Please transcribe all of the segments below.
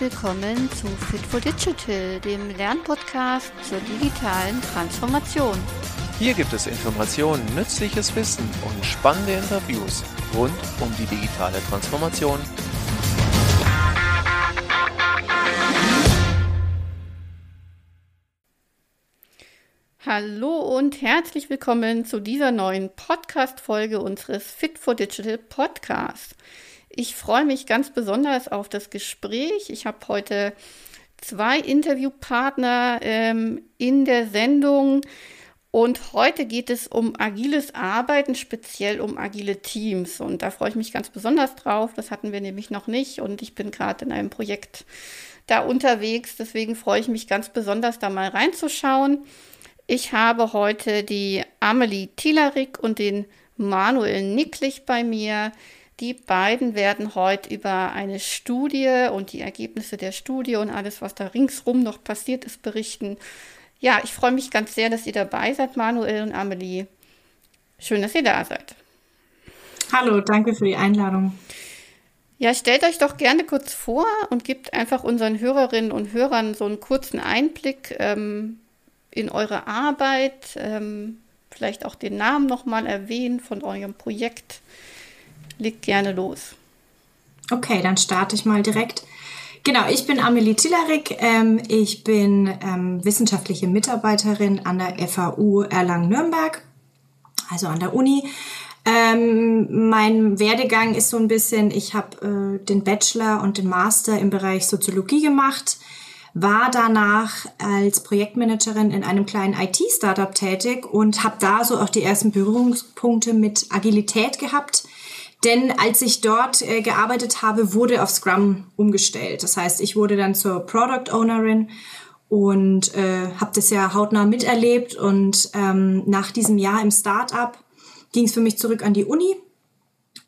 willkommen zu Fit for Digital, dem Lernpodcast zur digitalen Transformation. Hier gibt es Informationen, nützliches Wissen und spannende Interviews rund um die digitale Transformation. Hallo und herzlich willkommen zu dieser neuen Podcast-Folge unseres Fit for Digital Podcasts. Ich freue mich ganz besonders auf das Gespräch. Ich habe heute zwei Interviewpartner ähm, in der Sendung. Und heute geht es um agiles Arbeiten, speziell um agile Teams. Und da freue ich mich ganz besonders drauf. Das hatten wir nämlich noch nicht. Und ich bin gerade in einem Projekt da unterwegs. Deswegen freue ich mich ganz besonders, da mal reinzuschauen. Ich habe heute die Amelie Thielerik und den Manuel Nicklich bei mir. Die beiden werden heute über eine Studie und die Ergebnisse der Studie und alles, was da ringsrum noch passiert ist, berichten. Ja, ich freue mich ganz sehr, dass ihr dabei seid, Manuel und Amelie. Schön, dass ihr da seid. Hallo, danke für die Einladung. Ja, stellt euch doch gerne kurz vor und gebt einfach unseren Hörerinnen und Hörern so einen kurzen Einblick ähm, in eure Arbeit, ähm, vielleicht auch den Namen nochmal erwähnen von eurem Projekt leg gerne los. Okay, dann starte ich mal direkt. Genau, ich bin Amelie Tillarik. Ähm, ich bin ähm, wissenschaftliche Mitarbeiterin an der FAU Erlangen-Nürnberg, also an der Uni. Ähm, mein Werdegang ist so ein bisschen, ich habe äh, den Bachelor und den Master im Bereich Soziologie gemacht, war danach als Projektmanagerin in einem kleinen IT-Startup tätig und habe da so auch die ersten Berührungspunkte mit Agilität gehabt denn als ich dort äh, gearbeitet habe, wurde auf Scrum umgestellt. Das heißt, ich wurde dann zur Product Ownerin und äh, habe das ja hautnah miterlebt. Und ähm, nach diesem Jahr im Startup ging es für mich zurück an die Uni,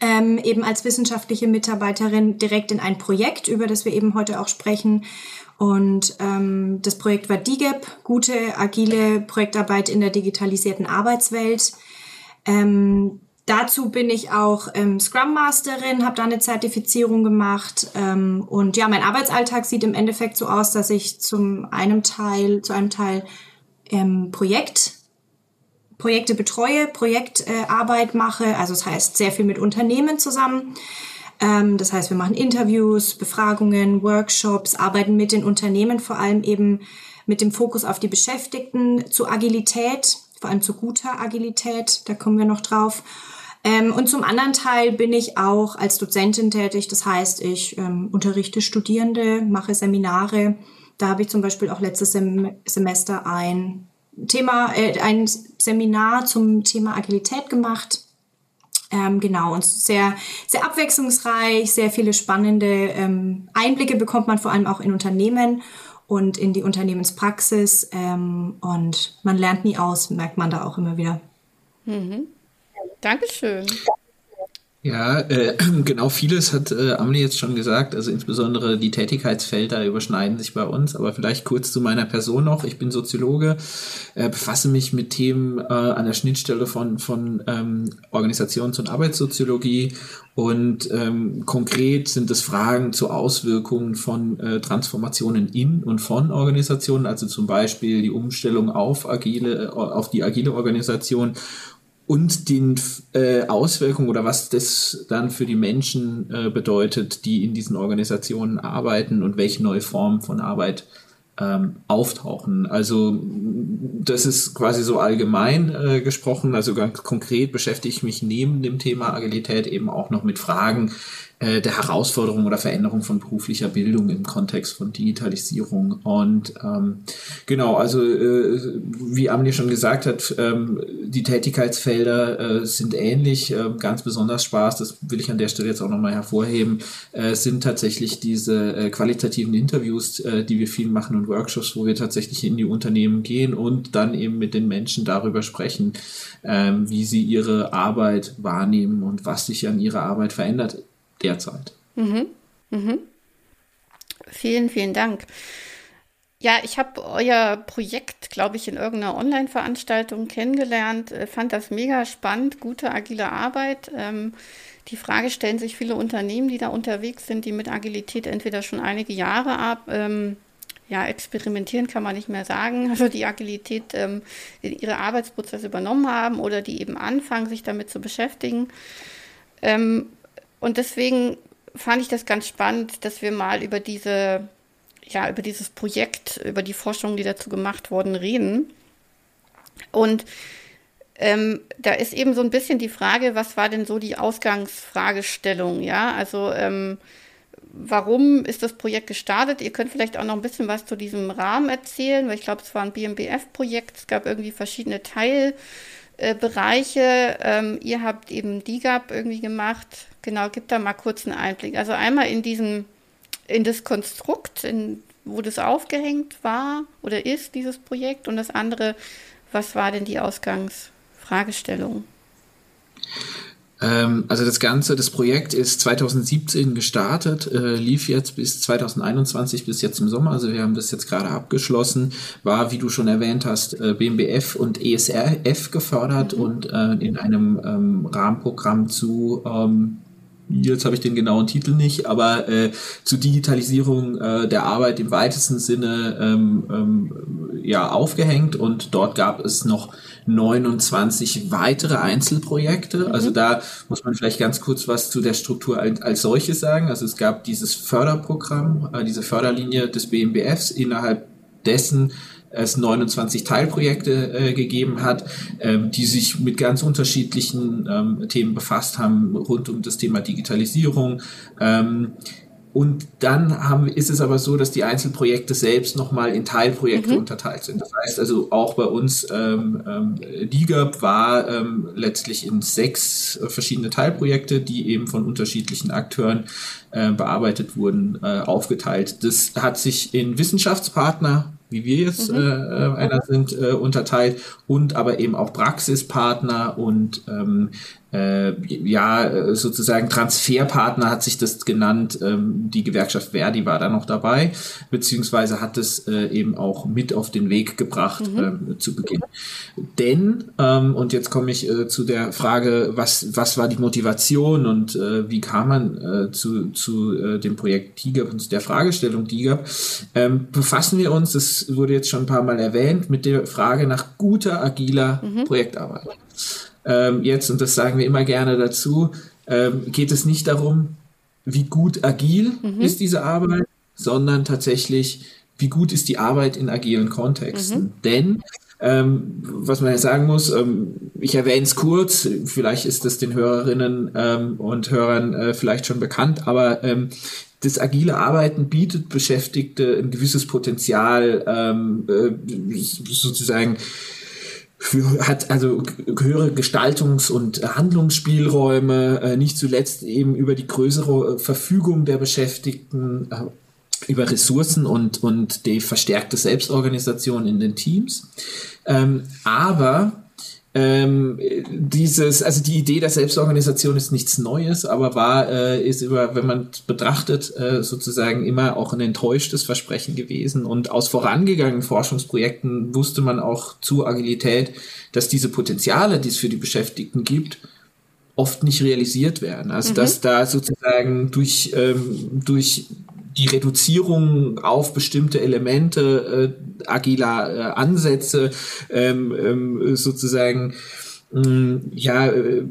ähm, eben als wissenschaftliche Mitarbeiterin direkt in ein Projekt, über das wir eben heute auch sprechen. Und ähm, das Projekt war DIGEP, gute, agile Projektarbeit in der digitalisierten Arbeitswelt. Ähm, Dazu bin ich auch ähm, Scrum Masterin, habe da eine Zertifizierung gemacht ähm, und ja, mein Arbeitsalltag sieht im Endeffekt so aus, dass ich zum einem Teil, zu einem Teil ähm, Projekt Projekte betreue, Projektarbeit äh, mache, also das heißt sehr viel mit Unternehmen zusammen. Ähm, das heißt, wir machen Interviews, Befragungen, Workshops, arbeiten mit den Unternehmen vor allem eben mit dem Fokus auf die Beschäftigten zu Agilität, vor allem zu guter Agilität, da kommen wir noch drauf. Ähm, und zum anderen Teil bin ich auch als Dozentin tätig. Das heißt, ich ähm, unterrichte Studierende, mache Seminare. Da habe ich zum Beispiel auch letztes Sem Semester ein Thema, äh, ein Seminar zum Thema Agilität gemacht. Ähm, genau, und sehr, sehr abwechslungsreich, sehr viele spannende ähm, Einblicke bekommt man vor allem auch in Unternehmen und in die Unternehmenspraxis. Ähm, und man lernt nie aus, merkt man da auch immer wieder. Mhm. Dankeschön. Ja, äh, genau vieles hat äh, Amelie jetzt schon gesagt. Also insbesondere die Tätigkeitsfelder überschneiden sich bei uns. Aber vielleicht kurz zu meiner Person noch. Ich bin Soziologe, äh, befasse mich mit Themen äh, an der Schnittstelle von, von ähm, Organisations- und Arbeitssoziologie. Und ähm, konkret sind es Fragen zu Auswirkungen von äh, Transformationen in und von Organisationen, also zum Beispiel die Umstellung auf agile, äh, auf die agile Organisation und den äh, Auswirkungen oder was das dann für die Menschen äh, bedeutet, die in diesen Organisationen arbeiten und welche neue Formen von Arbeit ähm, auftauchen. Also das ist quasi so allgemein äh, gesprochen. Also ganz konkret beschäftige ich mich neben dem Thema Agilität eben auch noch mit Fragen, der Herausforderung oder Veränderung von beruflicher Bildung im Kontext von Digitalisierung. Und ähm, genau, also äh, wie Amelie schon gesagt hat, ähm, die Tätigkeitsfelder äh, sind ähnlich. Äh, ganz besonders Spaß, das will ich an der Stelle jetzt auch nochmal hervorheben, äh, sind tatsächlich diese äh, qualitativen Interviews, äh, die wir viel machen und Workshops, wo wir tatsächlich in die Unternehmen gehen und dann eben mit den Menschen darüber sprechen, äh, wie sie ihre Arbeit wahrnehmen und was sich an ihrer Arbeit verändert derzeit. Mhm. Mhm. Vielen, vielen Dank. Ja, ich habe euer Projekt, glaube ich, in irgendeiner Online-Veranstaltung kennengelernt, äh, fand das mega spannend, gute agile Arbeit. Ähm, die Frage stellen sich viele Unternehmen, die da unterwegs sind, die mit Agilität entweder schon einige Jahre ab, ähm, ja, experimentieren kann man nicht mehr sagen, also die Agilität ähm, ihre Arbeitsprozesse übernommen haben oder die eben anfangen, sich damit zu beschäftigen. Ähm, und deswegen fand ich das ganz spannend, dass wir mal über diese ja, über dieses Projekt, über die Forschung, die dazu gemacht wurden, reden. Und ähm, da ist eben so ein bisschen die Frage, was war denn so die Ausgangsfragestellung, ja? Also ähm, warum ist das Projekt gestartet? Ihr könnt vielleicht auch noch ein bisschen was zu diesem Rahmen erzählen, weil ich glaube, es war ein BMBF-Projekt, es gab irgendwie verschiedene Teilbereiche. Äh, ähm, ihr habt eben DIGAP irgendwie gemacht. Genau, gibt da mal kurz einen Einblick. Also einmal in diesen in das Konstrukt, in, wo das aufgehängt war oder ist, dieses Projekt, und das andere, was war denn die Ausgangsfragestellung? Ähm, also das Ganze, das Projekt ist 2017 gestartet, äh, lief jetzt bis 2021, bis jetzt im Sommer. Also wir haben das jetzt gerade abgeschlossen. War, wie du schon erwähnt hast, äh, BMBF und ESRF gefördert mhm. und äh, in einem ähm, Rahmenprogramm zu ähm, jetzt habe ich den genauen Titel nicht, aber äh, zur Digitalisierung äh, der Arbeit im weitesten Sinne ähm, ähm, ja aufgehängt und dort gab es noch 29 weitere Einzelprojekte. Mhm. Also da muss man vielleicht ganz kurz was zu der Struktur als, als solches sagen. Also es gab dieses Förderprogramm, äh, diese Förderlinie des BMBFs, innerhalb dessen es 29 Teilprojekte äh, gegeben hat, ähm, die sich mit ganz unterschiedlichen ähm, Themen befasst haben, rund um das Thema Digitalisierung. Ähm, und dann haben, ist es aber so, dass die Einzelprojekte selbst nochmal in Teilprojekte mhm. unterteilt sind. Das heißt also auch bei uns ähm, ähm, DIGAP war ähm, letztlich in sechs verschiedene Teilprojekte, die eben von unterschiedlichen Akteuren äh, bearbeitet wurden, äh, aufgeteilt. Das hat sich in Wissenschaftspartner wie wir jetzt mhm. äh, äh einer sind, äh, unterteilt und aber eben auch Praxispartner und ähm, äh, ja, sozusagen Transferpartner hat sich das genannt. Ähm, die Gewerkschaft Verdi war da noch dabei, beziehungsweise hat es äh, eben auch mit auf den Weg gebracht mhm. ähm, zu Beginn. Denn, ähm, und jetzt komme ich äh, zu der Frage, was, was war die Motivation und äh, wie kam man äh, zu, zu äh, dem Projekt TIGAP und der Fragestellung TIGAP, ähm, befassen wir uns, das wurde jetzt schon ein paar Mal erwähnt, mit der Frage nach guter, agiler mhm. Projektarbeit ähm, jetzt, und das sagen wir immer gerne dazu, ähm, geht es nicht darum, wie gut agil mhm. ist diese Arbeit, sondern tatsächlich, wie gut ist die Arbeit in agilen Kontexten. Mhm. Denn ähm, was man ja sagen muss, ähm, ich erwähne es kurz, vielleicht ist es den Hörerinnen ähm, und Hörern äh, vielleicht schon bekannt, aber ähm, das agile Arbeiten bietet Beschäftigte ein gewisses Potenzial, ähm, äh, sozusagen hat also höhere Gestaltungs- und Handlungsspielräume, äh, nicht zuletzt eben über die größere äh, Verfügung der Beschäftigten, äh, über Ressourcen und, und die verstärkte Selbstorganisation in den Teams. Ähm, aber ähm, dieses, also die Idee der Selbstorganisation ist nichts Neues, aber war, äh, ist über, wenn man betrachtet, äh, sozusagen immer auch ein enttäuschtes Versprechen gewesen. Und aus vorangegangenen Forschungsprojekten wusste man auch zu Agilität, dass diese Potenziale, die es für die Beschäftigten gibt, oft nicht realisiert werden. Also mhm. dass da sozusagen durch, ähm, durch die Reduzierung auf bestimmte Elemente äh, agiler äh, Ansätze ähm, ähm, sozusagen mh, mm, ja äh,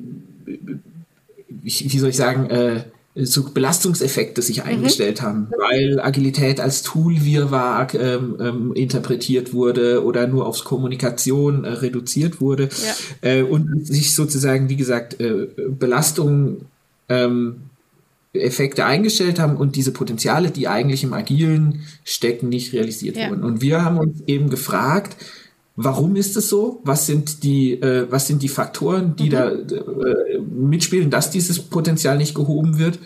wie, soll ich sagen äh, so Belastungseffekte sich mhm. eingestellt haben, weil Agilität als Tool-Wirrwarr ähm, ähm, interpretiert wurde oder nur aufs Kommunikation äh, reduziert wurde ja. äh, und sich sozusagen, wie gesagt, äh, Belastung ähm, Effekte eingestellt haben und diese Potenziale, die eigentlich im Agilen stecken, nicht realisiert ja. wurden. Und wir haben uns eben gefragt, warum ist es so? Was sind die, äh, was sind die Faktoren, die mhm. da äh, mitspielen, dass dieses Potenzial nicht gehoben wird?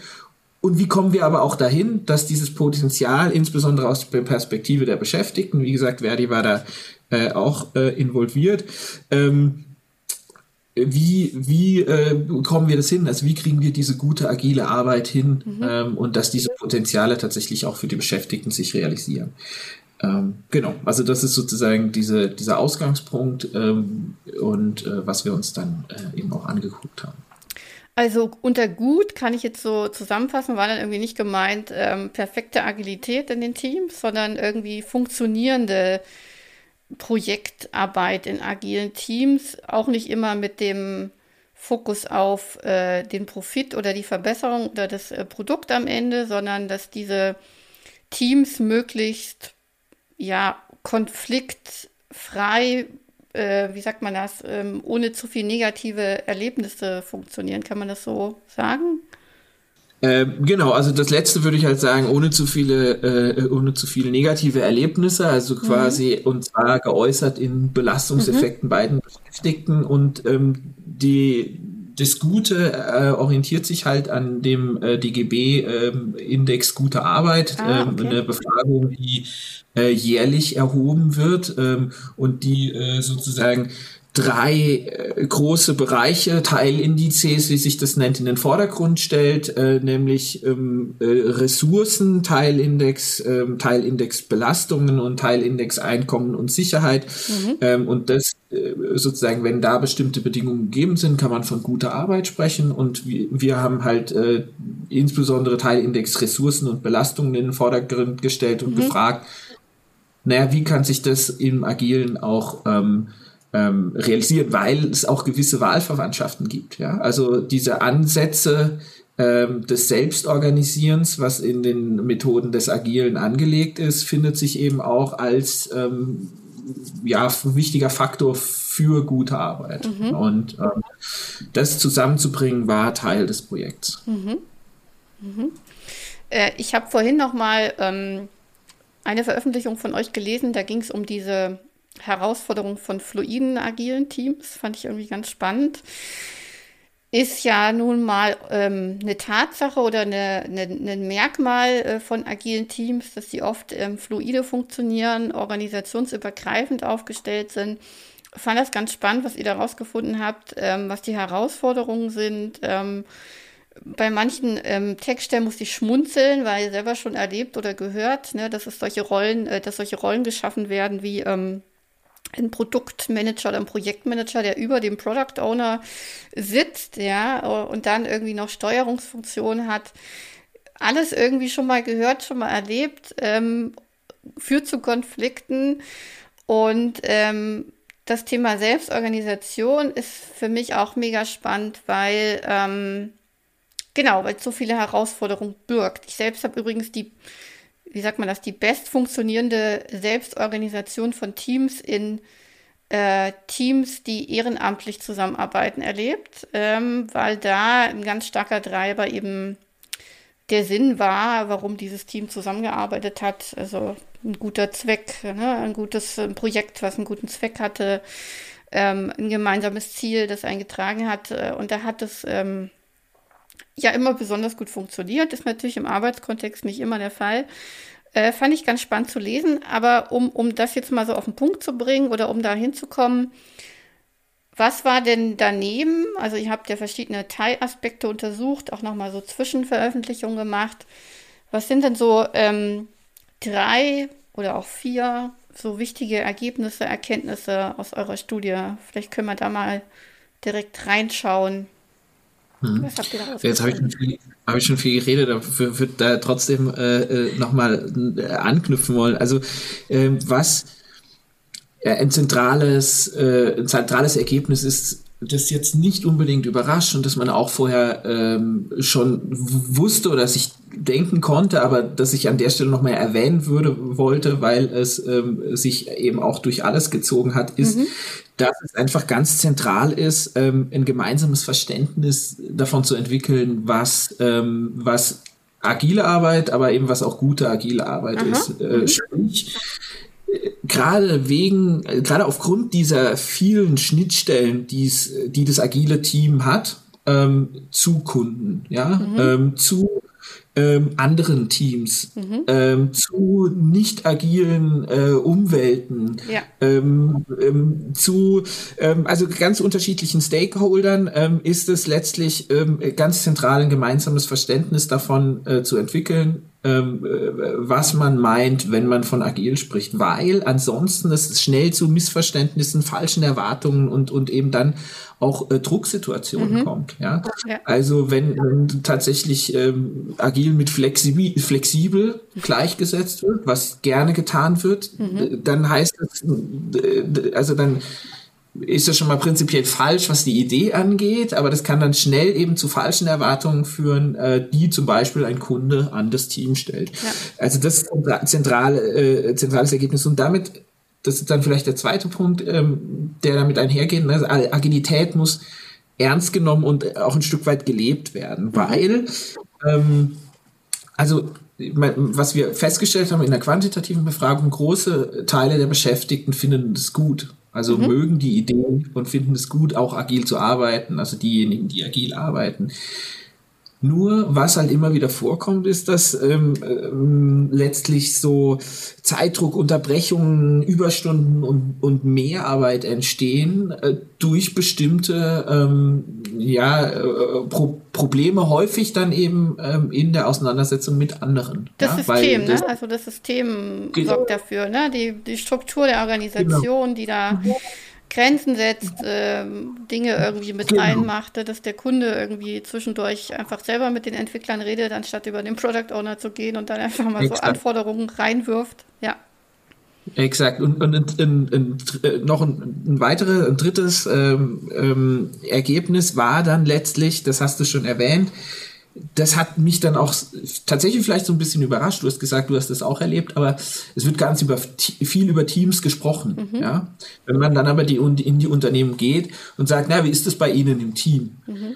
Und wie kommen wir aber auch dahin, dass dieses Potenzial, insbesondere aus der Perspektive der Beschäftigten, wie gesagt, Verdi war da äh, auch äh, involviert, ähm, wie, wie äh, kommen wir das hin? Also wie kriegen wir diese gute agile Arbeit hin mhm. ähm, und dass diese Potenziale tatsächlich auch für die Beschäftigten sich realisieren? Ähm, genau, also das ist sozusagen diese, dieser Ausgangspunkt ähm, und äh, was wir uns dann äh, eben auch angeguckt haben. Also unter gut kann ich jetzt so zusammenfassen, war dann irgendwie nicht gemeint ähm, perfekte Agilität in den Teams, sondern irgendwie funktionierende Projektarbeit in agilen Teams, auch nicht immer mit dem Fokus auf äh, den Profit oder die Verbesserung oder das äh, Produkt am Ende, sondern dass diese Teams möglichst ja konfliktfrei, äh, wie sagt man das, ähm, ohne zu viel negative Erlebnisse funktionieren. Kann man das so sagen? Ähm, genau, also das letzte würde ich halt sagen, ohne zu viele, äh, ohne zu viele negative Erlebnisse, also quasi mhm. und zwar geäußert in Belastungseffekten mhm. beiden Beschäftigten und ähm, die das Gute äh, orientiert sich halt an dem äh, DGB-Index ähm, Gute Arbeit, ah, ähm, okay. eine Befragung, die äh, jährlich erhoben wird ähm, und die äh, sozusagen drei äh, große Bereiche, Teilindizes, wie sich das nennt, in den Vordergrund stellt, äh, nämlich ähm, äh, Ressourcen, Teilindex, ähm, Teilindex Belastungen und Teilindex Einkommen und Sicherheit. Mhm. Ähm, und das äh, sozusagen, wenn da bestimmte Bedingungen gegeben sind, kann man von guter Arbeit sprechen. Und wir, wir haben halt äh, insbesondere Teilindex Ressourcen und Belastungen in den Vordergrund gestellt und mhm. gefragt, naja, wie kann sich das im Agilen auch ähm, ähm, realisieren, weil es auch gewisse Wahlverwandtschaften gibt. Ja? Also diese Ansätze ähm, des Selbstorganisierens, was in den Methoden des Agilen angelegt ist, findet sich eben auch als ähm, ja, wichtiger Faktor für gute Arbeit. Mhm. Und ähm, das zusammenzubringen war Teil des Projekts. Mhm. Mhm. Äh, ich habe vorhin noch mal ähm, eine Veröffentlichung von euch gelesen, da ging es um diese Herausforderung von fluiden, agilen Teams. Fand ich irgendwie ganz spannend. Ist ja nun mal ähm, eine Tatsache oder eine, eine, ein Merkmal äh, von agilen Teams, dass sie oft ähm, fluide funktionieren, organisationsübergreifend aufgestellt sind. Fand das ganz spannend, was ihr da rausgefunden habt, ähm, was die Herausforderungen sind. Ähm, bei manchen ähm, Textstellen musste ich schmunzeln, weil selber schon erlebt oder gehört, ne, dass es solche Rollen, äh, dass solche Rollen geschaffen werden wie ähm, ein Produktmanager oder ein Projektmanager, der über dem Product Owner sitzt, ja, und dann irgendwie noch Steuerungsfunktion hat. Alles irgendwie schon mal gehört, schon mal erlebt, ähm, führt zu Konflikten und ähm, das Thema Selbstorganisation ist für mich auch mega spannend, weil ähm, genau, weil es so viele Herausforderungen birgt. Ich selbst habe übrigens die wie sagt man das, die best funktionierende Selbstorganisation von Teams in äh, Teams, die ehrenamtlich zusammenarbeiten, erlebt, ähm, weil da ein ganz starker Treiber eben der Sinn war, warum dieses Team zusammengearbeitet hat. Also ein guter Zweck, ne? ein gutes Projekt, was einen guten Zweck hatte, ähm, ein gemeinsames Ziel, das eingetragen hat. Äh, und da hat es ähm, ja immer besonders gut funktioniert. Ist natürlich im Arbeitskontext nicht immer der Fall. Äh, fand ich ganz spannend zu lesen, aber um, um das jetzt mal so auf den Punkt zu bringen oder um da hinzukommen, was war denn daneben? Also ihr habt ja verschiedene Teilaspekte untersucht, auch nochmal so Zwischenveröffentlichungen gemacht. Was sind denn so ähm, drei oder auch vier so wichtige Ergebnisse, Erkenntnisse aus eurer Studie? Vielleicht können wir da mal direkt reinschauen. Hm. Jetzt habe ich, schon viel, hab ich schon viel geredet, dafür würde da trotzdem äh, äh nochmal äh, anknüpfen wollen. Also äh, was ein zentrales, äh, ein zentrales Ergebnis ist, das jetzt nicht unbedingt überrascht und dass man auch vorher ähm, schon wusste oder sich denken konnte, aber dass ich an der Stelle nochmal erwähnen würde, wollte, weil es ähm, sich eben auch durch alles gezogen hat, ist, mhm dass es einfach ganz zentral ist, ähm, ein gemeinsames Verständnis davon zu entwickeln, was, ähm, was agile Arbeit, aber eben was auch gute agile Arbeit Aha. ist. Äh, mhm. sprich, gerade wegen, äh, gerade aufgrund dieser vielen Schnittstellen, die's, die das agile Team hat, ähm, zu Kunden, ja, mhm. ähm, zu ähm, anderen Teams, mhm. ähm, zu nicht agilen äh, Umwelten, ja. ähm, ähm zu ähm, also ganz unterschiedlichen Stakeholdern ähm, ist es letztlich ganz zentral ein gemeinsames Verständnis davon äh, zu entwickeln, was man meint, wenn man von agil spricht, weil ansonsten es schnell zu Missverständnissen, falschen Erwartungen und, und eben dann auch äh, Drucksituationen mhm. kommt. Ja? ja? Also wenn, wenn tatsächlich ähm, agil mit flexibel, flexibel gleichgesetzt wird, was gerne getan wird, mhm. dann heißt das, also dann ist das schon mal prinzipiell falsch, was die Idee angeht, aber das kann dann schnell eben zu falschen Erwartungen führen, äh, die zum Beispiel ein Kunde an das Team stellt. Ja. Also das ist ein zentrale, äh, zentrales Ergebnis und damit, das ist dann vielleicht der zweite Punkt, ähm, der damit einhergeht, ne? also Agilität muss ernst genommen und auch ein Stück weit gelebt werden, weil ähm, also was wir festgestellt haben in der quantitativen Befragung, große Teile der Beschäftigten finden es gut. Also mhm. mögen die Idee und finden es gut, auch agil zu arbeiten, also diejenigen, die agil arbeiten. Nur was halt immer wieder vorkommt, ist, dass ähm, ähm, letztlich so Zeitdruck, Unterbrechungen, Überstunden und, und Mehrarbeit entstehen äh, durch bestimmte ähm, ja, äh, Pro Probleme, häufig dann eben ähm, in der Auseinandersetzung mit anderen. Das ja, System, das, ne? also das System genau. sorgt dafür, ne? die, die Struktur der Organisation, genau. die da Grenzen setzt, äh, Dinge irgendwie mit genau. reinmacht, dass der Kunde irgendwie zwischendurch einfach selber mit den Entwicklern redet, anstatt über den Product Owner zu gehen und dann einfach mal Exakt. so Anforderungen reinwirft. Ja. Exakt. Und, und, und, und äh, noch ein, ein weiteres, ein drittes ähm, ähm, Ergebnis war dann letztlich, das hast du schon erwähnt, das hat mich dann auch tatsächlich vielleicht so ein bisschen überrascht. Du hast gesagt, du hast das auch erlebt, aber es wird ganz über, viel über Teams gesprochen. Mhm. Ja? Wenn man dann aber die, in die Unternehmen geht und sagt, na, wie ist das bei Ihnen im Team? Mhm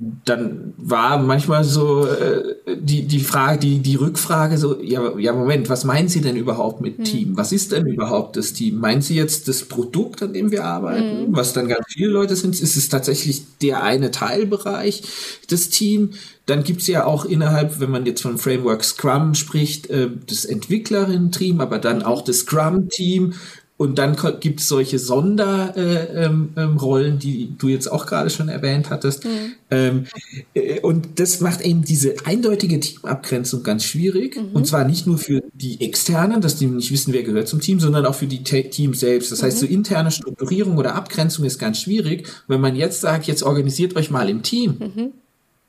dann war manchmal so äh, die, die Frage, die, die Rückfrage so, ja, ja, Moment, was meinen Sie denn überhaupt mit hm. Team? Was ist denn überhaupt das Team? Meinen Sie jetzt das Produkt, an dem wir arbeiten, hm. was dann ganz viele Leute sind? Ist es tatsächlich der eine Teilbereich des Team? Dann gibt's ja auch innerhalb, wenn man jetzt von Framework Scrum spricht, äh, das Entwicklerinnen-Team, aber dann mhm. auch das Scrum-Team und dann gibt es solche Sonderrollen, äh, ähm, ähm, die du jetzt auch gerade schon erwähnt hattest. Mhm. Ähm, äh, und das macht eben diese eindeutige Teamabgrenzung ganz schwierig. Mhm. Und zwar nicht nur für die Externen, dass die nicht wissen, wer gehört zum Team, sondern auch für die Te Teams selbst. Das mhm. heißt, so interne Strukturierung oder Abgrenzung ist ganz schwierig. Wenn man jetzt sagt, jetzt organisiert euch mal im Team, mhm.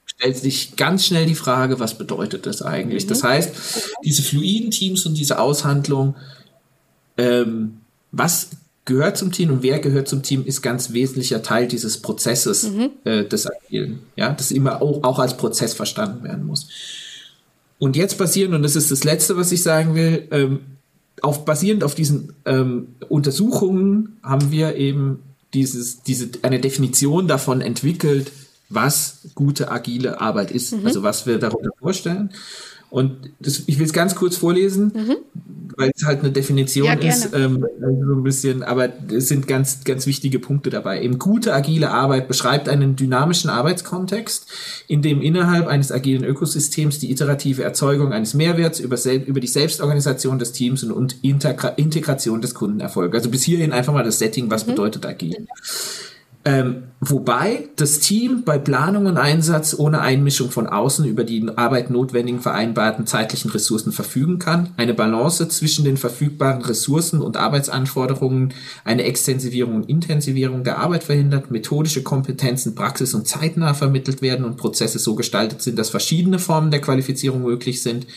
stellt sich ganz schnell die Frage, was bedeutet das eigentlich? Das mhm. heißt, diese fluiden Teams und diese Aushandlung, ähm, was gehört zum Team und wer gehört zum Team, ist ganz wesentlicher Teil dieses Prozesses mhm. äh, des Agilen. Ja, das immer auch, auch als Prozess verstanden werden muss. Und jetzt basierend, und das ist das Letzte, was ich sagen will, ähm, auf, basierend auf diesen ähm, Untersuchungen haben wir eben dieses, diese, eine Definition davon entwickelt, was gute agile Arbeit ist, mhm. also was wir darunter vorstellen. Und das, ich will es ganz kurz vorlesen, mhm. weil es halt eine Definition ja, ist, ähm, so ein bisschen, aber es sind ganz, ganz wichtige Punkte dabei. Eben gute agile Arbeit beschreibt einen dynamischen Arbeitskontext, in dem innerhalb eines agilen Ökosystems die iterative Erzeugung eines Mehrwerts über, über die Selbstorganisation des Teams und, und Integra Integration des Kunden erfolgt. Also bis hierhin einfach mal das Setting, was mhm. bedeutet agil. Ähm, wobei das Team bei Planung und Einsatz ohne Einmischung von außen über die Arbeit notwendigen vereinbarten zeitlichen Ressourcen verfügen kann, eine Balance zwischen den verfügbaren Ressourcen und Arbeitsanforderungen, eine Extensivierung und Intensivierung der Arbeit verhindert, methodische Kompetenzen praxis- und zeitnah vermittelt werden und Prozesse so gestaltet sind, dass verschiedene Formen der Qualifizierung möglich sind,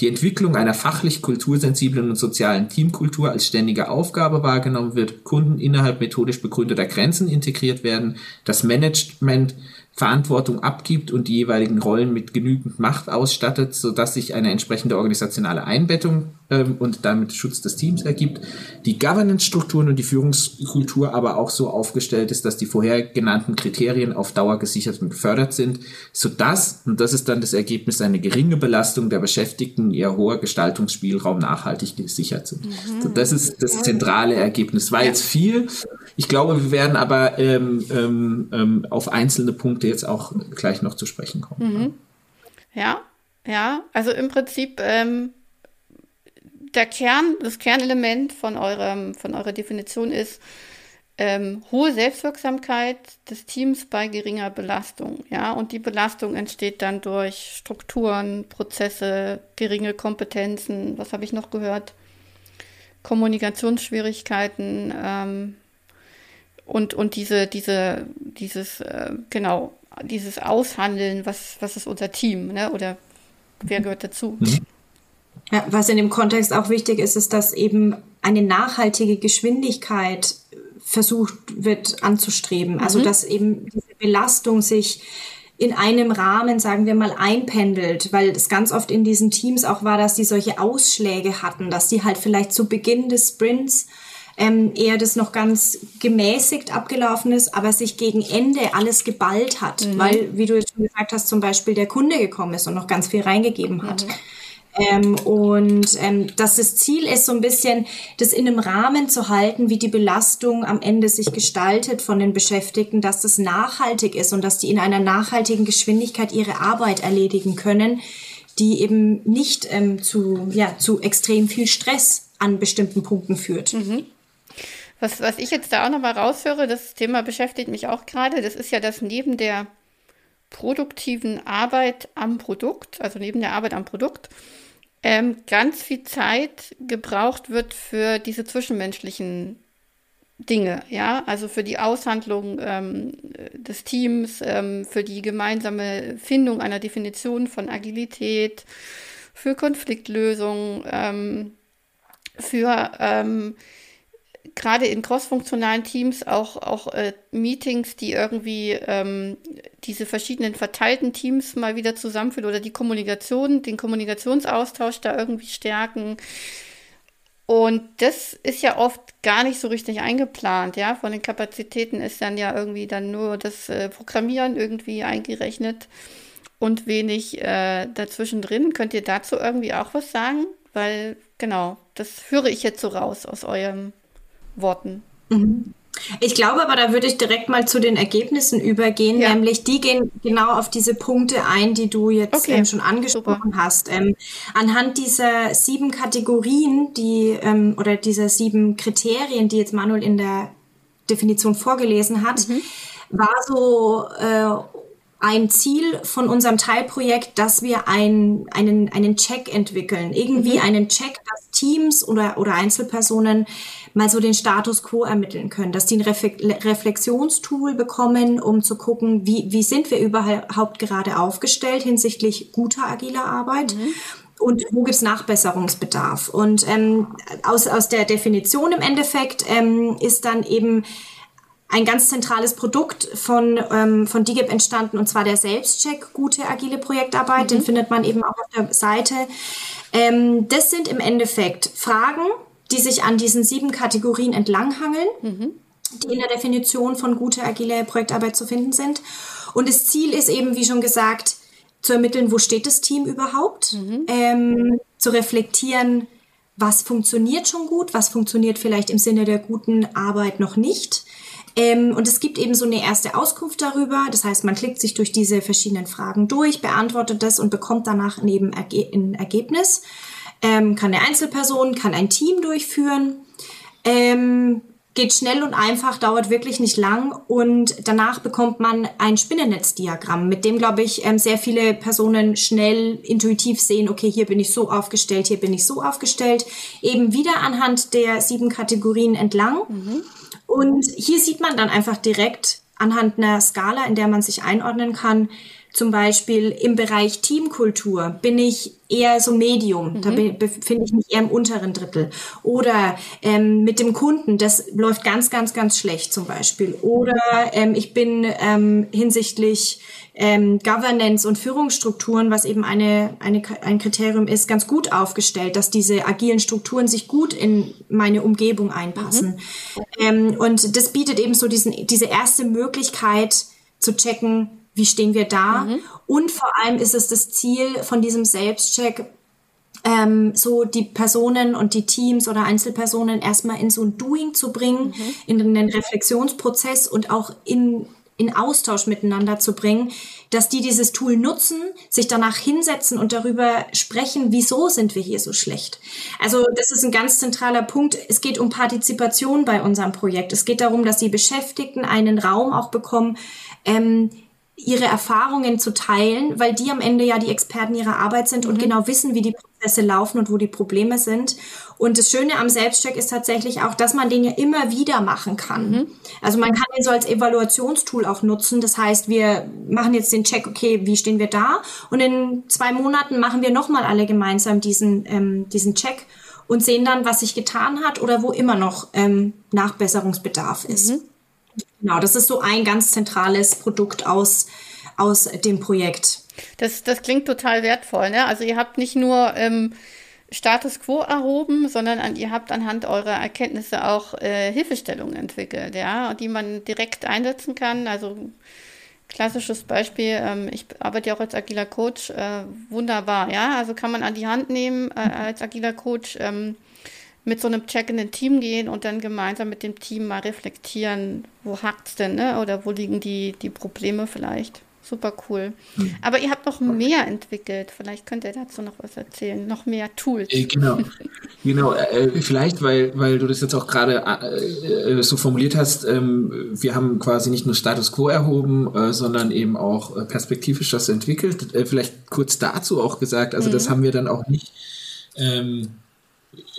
die Entwicklung einer fachlich kultursensiblen und sozialen Teamkultur als ständige Aufgabe wahrgenommen wird, Kunden innerhalb methodisch begründeter Grenzen integriert werden, das Management Verantwortung abgibt und die jeweiligen Rollen mit genügend Macht ausstattet, sodass sich eine entsprechende organisationale Einbettung ähm, und damit Schutz des Teams ergibt. Die Governance-Strukturen und die Führungskultur aber auch so aufgestellt ist, dass die vorher genannten Kriterien auf Dauer gesichert und gefördert sind, sodass, und das ist dann das Ergebnis, eine geringe Belastung der Beschäftigten, ihr hoher Gestaltungsspielraum nachhaltig gesichert sind. Mhm. So, das ist das zentrale Ergebnis. War jetzt viel. Ich glaube, wir werden aber ähm, ähm, ähm auf einzelne Punkte jetzt auch gleich noch zu sprechen kommen. Mhm. Ja, ja, also im Prinzip ähm, der Kern, das Kernelement von eurem, von eurer Definition ist, ähm, hohe Selbstwirksamkeit des Teams bei geringer Belastung. Ja, und die Belastung entsteht dann durch Strukturen, Prozesse, geringe Kompetenzen. Was habe ich noch gehört? Kommunikationsschwierigkeiten ähm, und, und diese, diese, dieses, äh, genau, dieses Aushandeln, was, was ist unser Team, ne? Oder wer gehört dazu? Mhm. Ja, was in dem Kontext auch wichtig ist, ist, dass eben eine nachhaltige Geschwindigkeit versucht wird anzustreben. Also mhm. dass eben diese Belastung sich in einem Rahmen, sagen wir mal, einpendelt, weil es ganz oft in diesen Teams auch war, dass die solche Ausschläge hatten, dass die halt vielleicht zu Beginn des Sprints ähm, eher das noch ganz gemäßigt abgelaufen ist, aber sich gegen Ende alles geballt hat, mhm. weil, wie du jetzt schon gesagt hast, zum Beispiel der Kunde gekommen ist und noch ganz viel reingegeben hat. Mhm. Ähm, und ähm, dass das Ziel ist, so ein bisschen das in einem Rahmen zu halten, wie die Belastung am Ende sich gestaltet von den Beschäftigten, dass das nachhaltig ist und dass die in einer nachhaltigen Geschwindigkeit ihre Arbeit erledigen können, die eben nicht ähm, zu, ja, zu extrem viel Stress an bestimmten Punkten führt. Mhm. Was, was ich jetzt da auch nochmal raushöre, das Thema beschäftigt mich auch gerade, das ist ja das neben der produktiven Arbeit am Produkt, also neben der Arbeit am Produkt, ähm, ganz viel Zeit gebraucht wird für diese zwischenmenschlichen Dinge, ja, also für die Aushandlung ähm, des Teams, ähm, für die gemeinsame Findung einer Definition von Agilität, für Konfliktlösung, ähm, für ähm, gerade in crossfunktionalen Teams auch, auch äh, Meetings, die irgendwie ähm, diese verschiedenen verteilten Teams mal wieder zusammenführen oder die Kommunikation, den Kommunikationsaustausch da irgendwie stärken. Und das ist ja oft gar nicht so richtig eingeplant, ja. Von den Kapazitäten ist dann ja irgendwie dann nur das äh, Programmieren irgendwie eingerechnet und wenig äh, dazwischen drin. Könnt ihr dazu irgendwie auch was sagen? Weil, genau, das höre ich jetzt so raus aus eurem Worten. Mhm. Ich glaube aber, da würde ich direkt mal zu den Ergebnissen übergehen, ja. nämlich die gehen genau auf diese Punkte ein, die du jetzt okay. ähm, schon angesprochen Super. hast. Ähm, anhand dieser sieben Kategorien, die ähm, oder dieser sieben Kriterien, die jetzt Manuel in der Definition vorgelesen hat, mhm. war so äh, ein Ziel von unserem Teilprojekt, dass wir ein, einen, einen Check entwickeln. Irgendwie mhm. einen Check, dass Teams oder, oder Einzelpersonen mal so den Status quo ermitteln können, dass die ein Reflexionstool bekommen, um zu gucken, wie, wie sind wir überhaupt gerade aufgestellt hinsichtlich guter agiler Arbeit. Mhm und wo gibt's Nachbesserungsbedarf. Und ähm, aus, aus der Definition im Endeffekt ähm, ist dann eben ein ganz zentrales Produkt von, ähm, von DGIP entstanden, und zwar der Selbstcheck, gute agile Projektarbeit. Mhm. Den findet man eben auch auf der Seite. Ähm, das sind im Endeffekt Fragen, die sich an diesen sieben Kategorien entlanghangeln, mhm. die in der Definition von gute agile Projektarbeit zu finden sind. Und das Ziel ist eben, wie schon gesagt, zu ermitteln, wo steht das Team überhaupt, mhm. ähm, zu reflektieren, was funktioniert schon gut, was funktioniert vielleicht im Sinne der guten Arbeit noch nicht ähm, und es gibt eben so eine erste Auskunft darüber. Das heißt, man klickt sich durch diese verschiedenen Fragen durch, beantwortet das und bekommt danach neben Erge ein Ergebnis. Ähm, kann eine Einzelperson, kann ein Team durchführen. Ähm, geht schnell und einfach, dauert wirklich nicht lang und danach bekommt man ein Spinnennetzdiagramm, mit dem, glaube ich, ähm, sehr viele Personen schnell intuitiv sehen, okay, hier bin ich so aufgestellt, hier bin ich so aufgestellt, eben wieder anhand der sieben Kategorien entlang. Mhm. Und hier sieht man dann einfach direkt anhand einer Skala, in der man sich einordnen kann, zum Beispiel im Bereich Teamkultur bin ich eher so Medium, mhm. da befinde ich mich eher im unteren Drittel. Oder ähm, mit dem Kunden, das läuft ganz, ganz, ganz schlecht zum Beispiel. Oder ähm, ich bin ähm, hinsichtlich ähm, Governance und Führungsstrukturen, was eben eine, eine, ein Kriterium ist, ganz gut aufgestellt, dass diese agilen Strukturen sich gut in meine Umgebung einpassen. Mhm. Ähm, und das bietet eben so diesen, diese erste Möglichkeit zu checken, wie stehen wir da? Mhm. Und vor allem ist es das Ziel von diesem Selbstcheck, ähm, so die Personen und die Teams oder Einzelpersonen erstmal in so ein Doing zu bringen, mhm. in einen Reflexionsprozess und auch in in Austausch miteinander zu bringen, dass die dieses Tool nutzen, sich danach hinsetzen und darüber sprechen, wieso sind wir hier so schlecht. Also das ist ein ganz zentraler Punkt. Es geht um Partizipation bei unserem Projekt. Es geht darum, dass die Beschäftigten einen Raum auch bekommen, ähm, ihre Erfahrungen zu teilen, weil die am Ende ja die Experten ihrer Arbeit sind und mhm. genau wissen, wie die Prozesse laufen und wo die Probleme sind. Und das Schöne am Selbstcheck ist tatsächlich auch, dass man den ja immer wieder machen kann. Mhm. Also man kann den so als Evaluationstool auch nutzen. Das heißt, wir machen jetzt den Check, okay, wie stehen wir da? Und in zwei Monaten machen wir nochmal alle gemeinsam diesen, ähm, diesen Check und sehen dann, was sich getan hat oder wo immer noch ähm, Nachbesserungsbedarf ist. Mhm. Genau, das ist so ein ganz zentrales Produkt aus, aus dem Projekt. Das, das klingt total wertvoll. Ne? Also ihr habt nicht nur ähm, Status quo erhoben, sondern an, ihr habt anhand eurer Erkenntnisse auch äh, Hilfestellungen entwickelt, ja, die man direkt einsetzen kann. Also klassisches Beispiel, ähm, ich arbeite ja auch als agiler Coach, äh, wunderbar, ja. Also kann man an die Hand nehmen äh, als agiler Coach. Ähm, mit so einem Check in ein Team gehen und dann gemeinsam mit dem Team mal reflektieren, wo hakt es denn, ne? Oder wo liegen die, die Probleme vielleicht. Super cool. Hm. Aber ihr habt noch mehr entwickelt. Vielleicht könnt ihr dazu noch was erzählen. Noch mehr Tools. Äh, genau. genau. Äh, vielleicht, weil, weil du das jetzt auch gerade äh, äh so formuliert hast. Ähm, wir haben quasi nicht nur Status Quo erhoben, äh, sondern eben auch äh, perspektivisch das entwickelt. vielleicht kurz dazu auch gesagt. Also, mhm. das haben wir dann auch nicht. Ähm,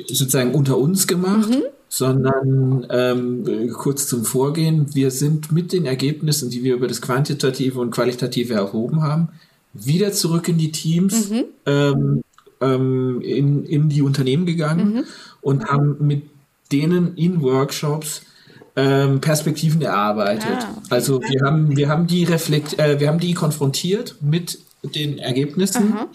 sozusagen unter uns gemacht, mhm. sondern ähm, kurz zum Vorgehen. Wir sind mit den Ergebnissen, die wir über das Quantitative und Qualitative erhoben haben, wieder zurück in die Teams, mhm. ähm, ähm, in, in die Unternehmen gegangen mhm. und haben mit denen in Workshops ähm, Perspektiven erarbeitet. Ah, okay. Also wir haben, wir haben die reflekt, äh, wir haben die konfrontiert mit den Ergebnissen Aha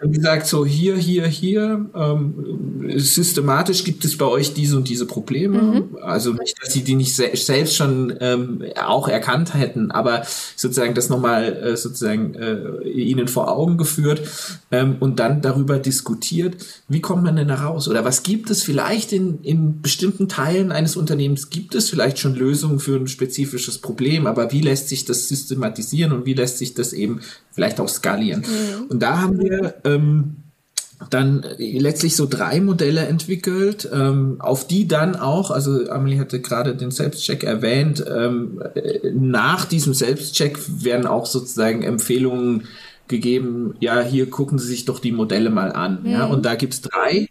und gesagt, so hier, hier, hier, ähm, systematisch gibt es bei euch diese und diese Probleme. Mhm. Also nicht, dass sie die nicht se selbst schon ähm, auch erkannt hätten, aber sozusagen das nochmal äh, sozusagen äh, ihnen vor Augen geführt ähm, und dann darüber diskutiert, wie kommt man denn da raus? Oder was gibt es vielleicht in, in bestimmten Teilen eines Unternehmens, gibt es vielleicht schon Lösungen für ein spezifisches Problem, aber wie lässt sich das systematisieren und wie lässt sich das eben vielleicht auch skalieren? Mhm. Und da haben wir ähm, dann letztlich so drei Modelle entwickelt, ähm, auf die dann auch, also Amelie hatte gerade den Selbstcheck erwähnt, ähm, nach diesem Selbstcheck werden auch sozusagen Empfehlungen gegeben, ja, hier gucken Sie sich doch die Modelle mal an. Mhm. Ja, und da gibt's drei,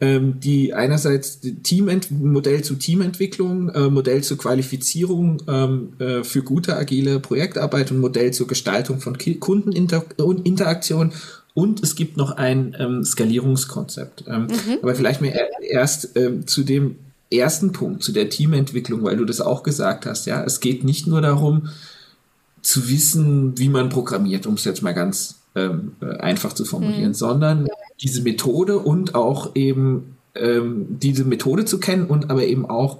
ähm, die einerseits Teament Modell zu Teamentwicklung, äh, Modell zur Qualifizierung ähm, äh, für gute agile Projektarbeit und Modell zur Gestaltung von Kundeninteraktion und es gibt noch ein ähm, Skalierungskonzept. Ähm, mhm. Aber vielleicht mal erst ähm, zu dem ersten Punkt, zu der Teamentwicklung, weil du das auch gesagt hast. Ja, es geht nicht nur darum, zu wissen, wie man programmiert, um es jetzt mal ganz ähm, äh, einfach zu formulieren, mhm. sondern diese Methode und auch eben ähm, diese Methode zu kennen und aber eben auch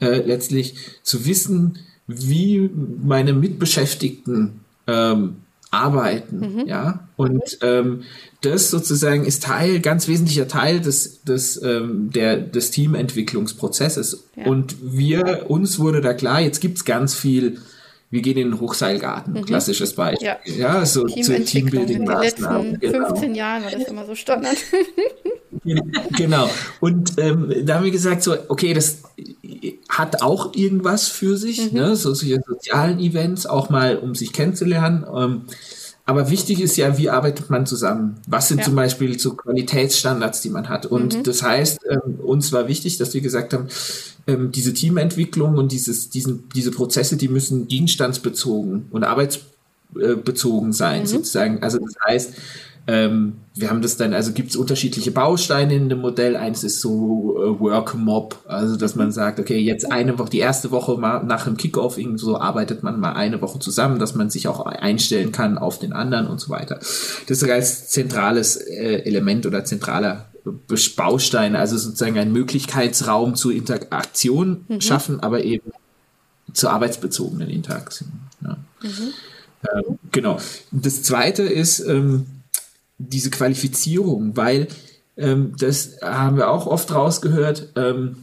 äh, letztlich zu wissen, wie meine Mitbeschäftigten ähm, arbeiten, mhm. ja. Und ähm, das sozusagen ist Teil, ganz wesentlicher Teil des, des, ähm, der, des Teamentwicklungsprozesses. Ja. Und wir, uns wurde da klar, jetzt gibt's ganz viel, wir gehen in den Hochseilgarten, mhm. klassisches Beispiel. Ja, ja so zu Teambuilding-Maßnahmen. In den letzten 15 genau. Jahren war das immer so Standard. genau. Und ähm, da haben wir gesagt, so, okay, das hat auch irgendwas für sich, mhm. ne? so solche sozialen Events, auch mal, um sich kennenzulernen. Ähm, aber wichtig ist ja, wie arbeitet man zusammen? Was sind ja. zum Beispiel so Qualitätsstandards, die man hat? Und mhm. das heißt, ähm, uns war wichtig, dass wir gesagt haben, ähm, diese Teamentwicklung und dieses, diesen, diese Prozesse, die müssen gegenstandsbezogen und arbeitsbezogen sein, mhm. sozusagen. Also das heißt, ähm, wir haben das dann, also gibt es unterschiedliche Bausteine in dem Modell. Eins ist so äh, Work Mob, also dass man sagt, okay, jetzt eine Woche, die erste Woche mal nach dem Kickoff, so arbeitet man mal eine Woche zusammen, dass man sich auch einstellen kann auf den anderen und so weiter. Das ist als zentrales äh, Element oder zentraler Baustein, also sozusagen ein Möglichkeitsraum zur Interaktion mhm. schaffen, aber eben zur arbeitsbezogenen Interaktion. Ja. Mhm. Ähm, genau. Das zweite ist, ähm, diese Qualifizierung, weil ähm, das haben wir auch oft rausgehört. Ähm,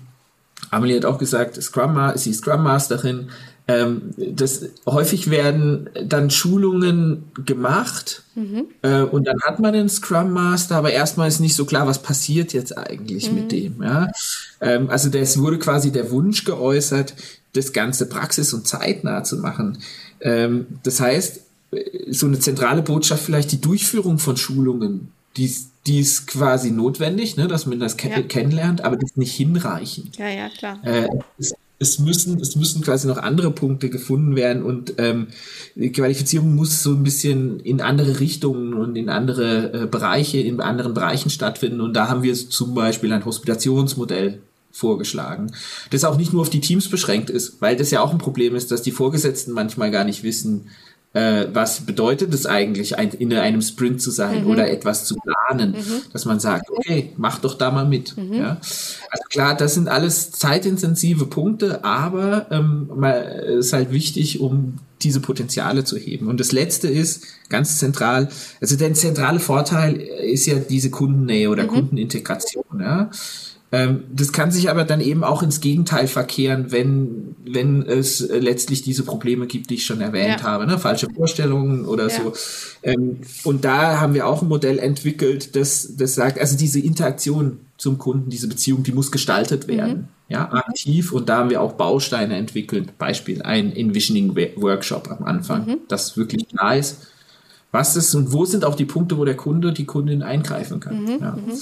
Amelie hat auch gesagt, Scrum, sie ist Scrum Masterin. ähm, das, häufig werden dann Schulungen gemacht mhm. äh, und dann hat man einen Scrum Master, aber erstmal ist nicht so klar, was passiert jetzt eigentlich mhm. mit dem. Ja? Ähm, also es wurde quasi der Wunsch geäußert, das Ganze praxis- und zeitnah zu machen. Ähm, das heißt, so eine zentrale Botschaft vielleicht die Durchführung von Schulungen, die, die ist quasi notwendig, ne, dass man das ja. kennenlernt, aber das ist nicht hinreichend. Ja, ja, klar. Äh, es, es, müssen, es müssen quasi noch andere Punkte gefunden werden und ähm, die Qualifizierung muss so ein bisschen in andere Richtungen und in andere äh, Bereiche, in anderen Bereichen stattfinden. Und da haben wir zum Beispiel ein Hospitationsmodell vorgeschlagen, das auch nicht nur auf die Teams beschränkt ist, weil das ja auch ein Problem ist, dass die Vorgesetzten manchmal gar nicht wissen, äh, was bedeutet es eigentlich, ein, in einem Sprint zu sein mhm. oder etwas zu planen, mhm. dass man sagt, okay, mach doch da mal mit. Mhm. Ja? Also klar, das sind alles zeitintensive Punkte, aber ähm, es ist halt wichtig, um diese Potenziale zu heben. Und das Letzte ist ganz zentral, also der zentrale Vorteil ist ja diese Kundennähe oder mhm. Kundenintegration. Ja? Ähm, das kann sich aber dann eben auch ins Gegenteil verkehren, wenn, wenn es äh, letztlich diese Probleme gibt, die ich schon erwähnt ja. habe, ne? falsche Vorstellungen oder ja. so. Ähm, und da haben wir auch ein Modell entwickelt, das, das sagt, also diese Interaktion zum Kunden, diese Beziehung, die muss gestaltet mhm. werden. Mhm. Ja, aktiv. Und da haben wir auch Bausteine entwickelt. Beispiel ein Envisioning Workshop am Anfang, mhm. das wirklich klar ist, was ist und wo sind auch die Punkte, wo der Kunde, die Kundin eingreifen kann. Mhm. Ja. Mhm.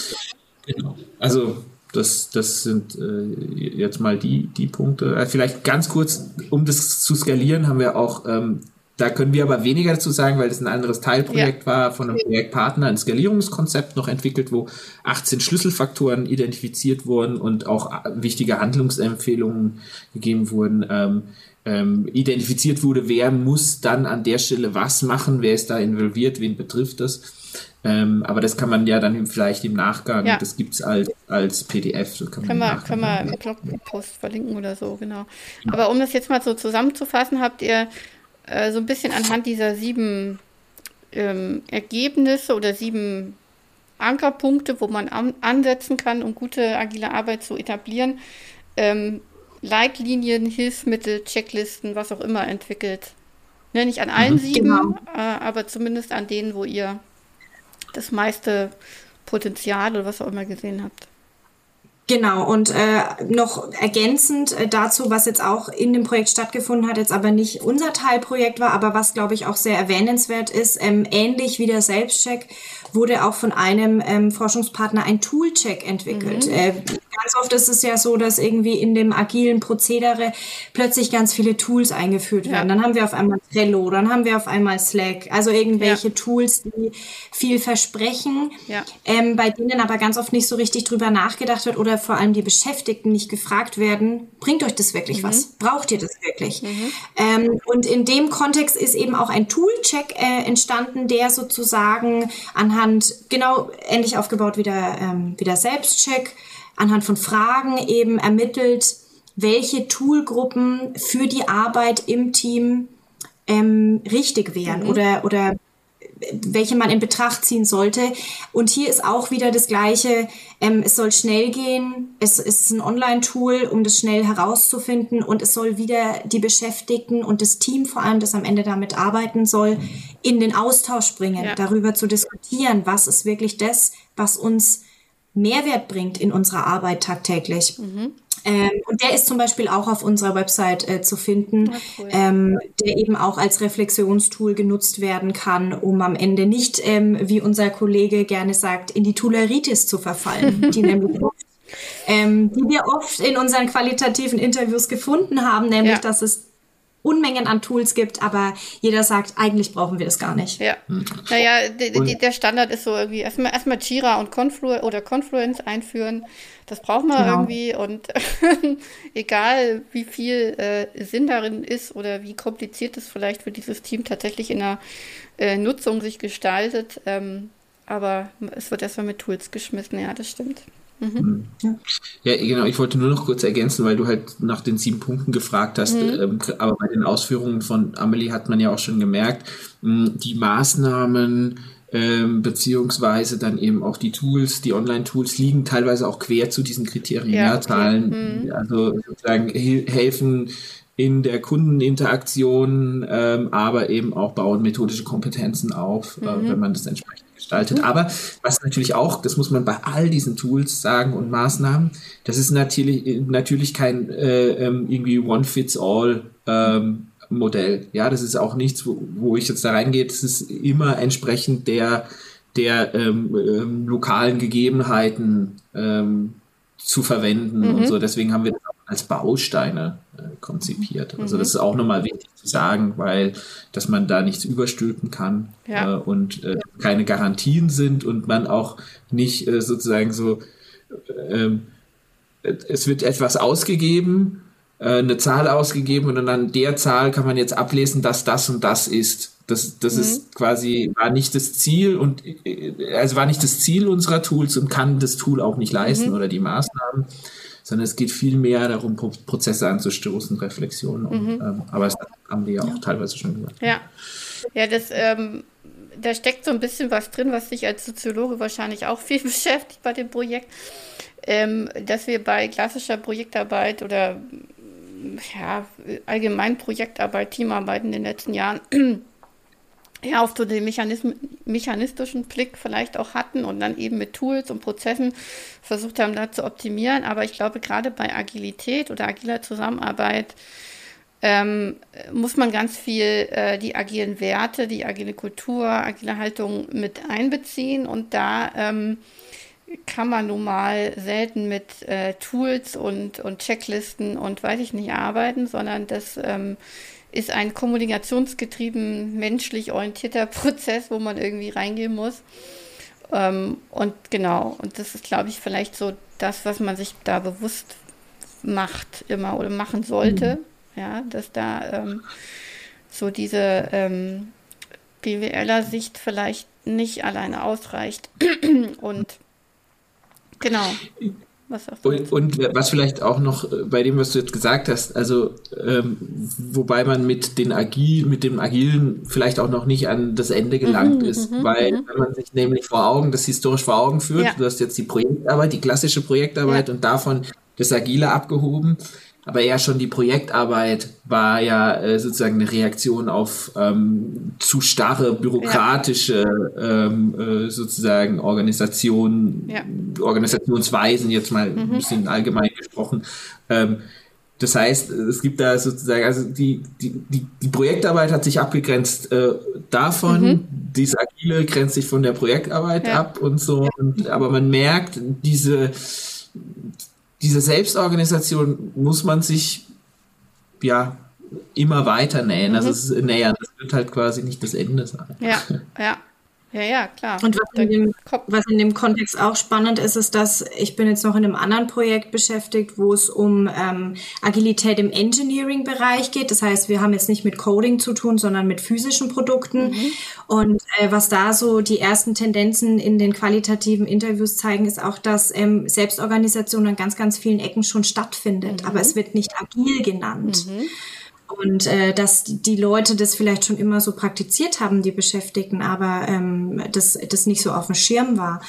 Genau. Also das, das sind äh, jetzt mal die, die Punkte. Äh, vielleicht ganz kurz, um das zu skalieren, haben wir auch, ähm, da können wir aber weniger dazu sagen, weil das ein anderes Teilprojekt ja. war von einem Projektpartner, ein Skalierungskonzept noch entwickelt, wo 18 Schlüsselfaktoren identifiziert wurden und auch äh, wichtige Handlungsempfehlungen gegeben wurden. Ähm, ähm, identifiziert wurde, wer muss dann an der Stelle was machen, wer ist da involviert, wen betrifft das. Ähm, aber das kann man ja dann vielleicht im Nachgang, ja. das gibt es als, als PDF. So kann können, wir, können wir im Blogpost verlinken oder so, genau. Ja. Aber um das jetzt mal so zusammenzufassen, habt ihr äh, so ein bisschen anhand dieser sieben ähm, Ergebnisse oder sieben Ankerpunkte, wo man an, ansetzen kann, um gute agile Arbeit zu etablieren, ähm, Leitlinien, Hilfsmittel, Checklisten, was auch immer entwickelt. Ne, nicht an allen mhm, sieben, genau. äh, aber zumindest an denen, wo ihr das meiste Potenzial oder was auch immer gesehen habt. Genau, und äh, noch ergänzend äh, dazu, was jetzt auch in dem Projekt stattgefunden hat, jetzt aber nicht unser Teilprojekt war, aber was, glaube ich, auch sehr erwähnenswert ist, ähm, ähnlich wie der Selbstcheck wurde auch von einem ähm, Forschungspartner ein Toolcheck entwickelt. Mhm. Äh, ganz oft ist es ja so, dass irgendwie in dem agilen Prozedere plötzlich ganz viele Tools eingeführt werden. Ja. Dann haben wir auf einmal Trello, dann haben wir auf einmal Slack, also irgendwelche ja. Tools, die viel versprechen, ja. ähm, bei denen aber ganz oft nicht so richtig drüber nachgedacht wird oder vor allem die Beschäftigten nicht gefragt werden, bringt euch das wirklich mhm. was? Braucht ihr das wirklich? Mhm. Ähm, und in dem Kontext ist eben auch ein Toolcheck äh, entstanden, der sozusagen anhand, genau ähnlich aufgebaut wie der, ähm, wie der Selbstcheck, anhand von Fragen eben ermittelt, welche Toolgruppen für die Arbeit im Team ähm, richtig wären mhm. oder, oder welche man in Betracht ziehen sollte. Und hier ist auch wieder das Gleiche. Ähm, es soll schnell gehen. Es ist ein Online-Tool, um das schnell herauszufinden. Und es soll wieder die Beschäftigten und das Team vor allem, das am Ende damit arbeiten soll, in den Austausch bringen, ja. darüber zu diskutieren, was ist wirklich das, was uns Mehrwert bringt in unserer Arbeit tagtäglich. Mhm. Ähm, und der ist zum Beispiel auch auf unserer Website äh, zu finden, ja, cool. ähm, der eben auch als Reflexionstool genutzt werden kann, um am Ende nicht, ähm, wie unser Kollege gerne sagt, in die Tularitis zu verfallen, die nämlich oft, ähm, die wir oft in unseren qualitativen Interviews gefunden haben, nämlich ja. dass es Unmengen an Tools gibt, aber jeder sagt, eigentlich brauchen wir das gar nicht. Ja. Mhm. Naja, der Standard ist so irgendwie erstmal erstmal Jira und Conflu oder Confluence einführen. Das braucht man genau. irgendwie und egal wie viel äh, Sinn darin ist oder wie kompliziert es vielleicht für dieses Team tatsächlich in der äh, Nutzung sich gestaltet, ähm, aber es wird erstmal mit Tools geschmissen, ja, das stimmt. Mhm. Ja. ja, genau. Ich wollte nur noch kurz ergänzen, weil du halt nach den sieben Punkten gefragt hast. Mhm. Ähm, aber bei den Ausführungen von Amelie hat man ja auch schon gemerkt, mh, die Maßnahmen ähm, beziehungsweise dann eben auch die Tools, die Online-Tools liegen teilweise auch quer zu diesen Kriterien. Ja, okay. Zahlen, mhm. also sozusagen helfen in der Kundeninteraktion, ähm, aber eben auch bauen methodische Kompetenzen auf, äh, mhm. äh, wenn man das entsprechend gestaltet. Mhm. Aber was natürlich auch, das muss man bei all diesen Tools sagen und Maßnahmen, das ist natürlich, natürlich kein äh, ähm, irgendwie One-Fits-All ähm, Modell. Ja, das ist auch nichts, wo, wo ich jetzt da reingehe. Das ist immer entsprechend der, der ähm, ähm, lokalen Gegebenheiten ähm, zu verwenden mhm. und so. Deswegen haben wir das auch als Bausteine äh, konzipiert. Also mhm. das ist auch nochmal wichtig zu sagen, weil dass man da nichts überstülpen kann ja. äh, und äh, keine Garantien sind und man auch nicht äh, sozusagen so ähm, es wird etwas ausgegeben, äh, eine Zahl ausgegeben und an der Zahl kann man jetzt ablesen, dass das und das ist. Das, das mhm. ist quasi, war nicht das Ziel und also war nicht das Ziel unserer Tools und kann das Tool auch nicht leisten mhm. oder die Maßnahmen, sondern es geht viel mehr darum, Prozesse anzustoßen, Reflexionen. Mhm. ähm, aber das haben wir ja auch teilweise schon gesagt. Ja, ja das, ähm, da steckt so ein bisschen was drin, was sich als Soziologe wahrscheinlich auch viel beschäftigt bei dem Projekt. Ähm, dass wir bei klassischer Projektarbeit oder ja, allgemein Projektarbeit, Teamarbeit in den letzten Jahren ja, auf so den mechanistischen Blick vielleicht auch hatten und dann eben mit Tools und Prozessen versucht haben, da zu optimieren. Aber ich glaube, gerade bei Agilität oder agiler Zusammenarbeit ähm, muss man ganz viel äh, die agilen Werte, die agile Kultur, agile Haltung mit einbeziehen. Und da ähm, kann man nun mal selten mit äh, Tools und, und Checklisten und weiß ich nicht arbeiten, sondern das ähm, ist ein kommunikationsgetrieben, menschlich orientierter Prozess, wo man irgendwie reingehen muss. Ähm, und genau, und das ist, glaube ich, vielleicht so das, was man sich da bewusst macht immer oder machen sollte. Mhm. Ja, dass da ähm, so diese ähm, BWLer-Sicht vielleicht nicht alleine ausreicht. und genau. Was und, und, was vielleicht auch noch äh, bei dem, was du jetzt gesagt hast, also ähm, wobei man mit den Agil, mit dem Agilen vielleicht auch noch nicht an das Ende gelangt mhm, ist, mhm, weil mhm. wenn man sich nämlich vor Augen, das historisch vor Augen führt, ja. du hast jetzt die Projektarbeit, die klassische Projektarbeit ja. und davon das Agile abgehoben, aber ja schon die Projektarbeit war ja äh, sozusagen eine Reaktion auf ähm, zu starre bürokratische ja. ähm, äh, sozusagen Organisation, ja. Organisationsweisen, jetzt mal mhm. ein bisschen allgemein gesprochen. Ähm, das heißt, es gibt da sozusagen, also die, die, die, die Projektarbeit hat sich abgegrenzt äh, davon, mhm. diese Agile grenzt sich von der Projektarbeit ja. ab und so, und, aber man merkt, diese diese Selbstorganisation muss man sich ja immer weiter nähen. Also mhm. Also es ist nähern, das wird halt quasi nicht das Ende sein. Ja, ja. Ja, ja, klar. Und was in, dem, was in dem Kontext auch spannend ist, ist, dass ich bin jetzt noch in einem anderen Projekt beschäftigt, wo es um ähm, Agilität im Engineering-Bereich geht. Das heißt, wir haben jetzt nicht mit Coding zu tun, sondern mit physischen Produkten. Mhm. Und äh, was da so die ersten Tendenzen in den qualitativen Interviews zeigen, ist auch, dass ähm, Selbstorganisation an ganz, ganz vielen Ecken schon stattfindet. Mhm. Aber es wird nicht agil genannt. Mhm. Und äh, dass die Leute das vielleicht schon immer so praktiziert haben, die Beschäftigten, aber ähm, das, das nicht so auf dem Schirm war.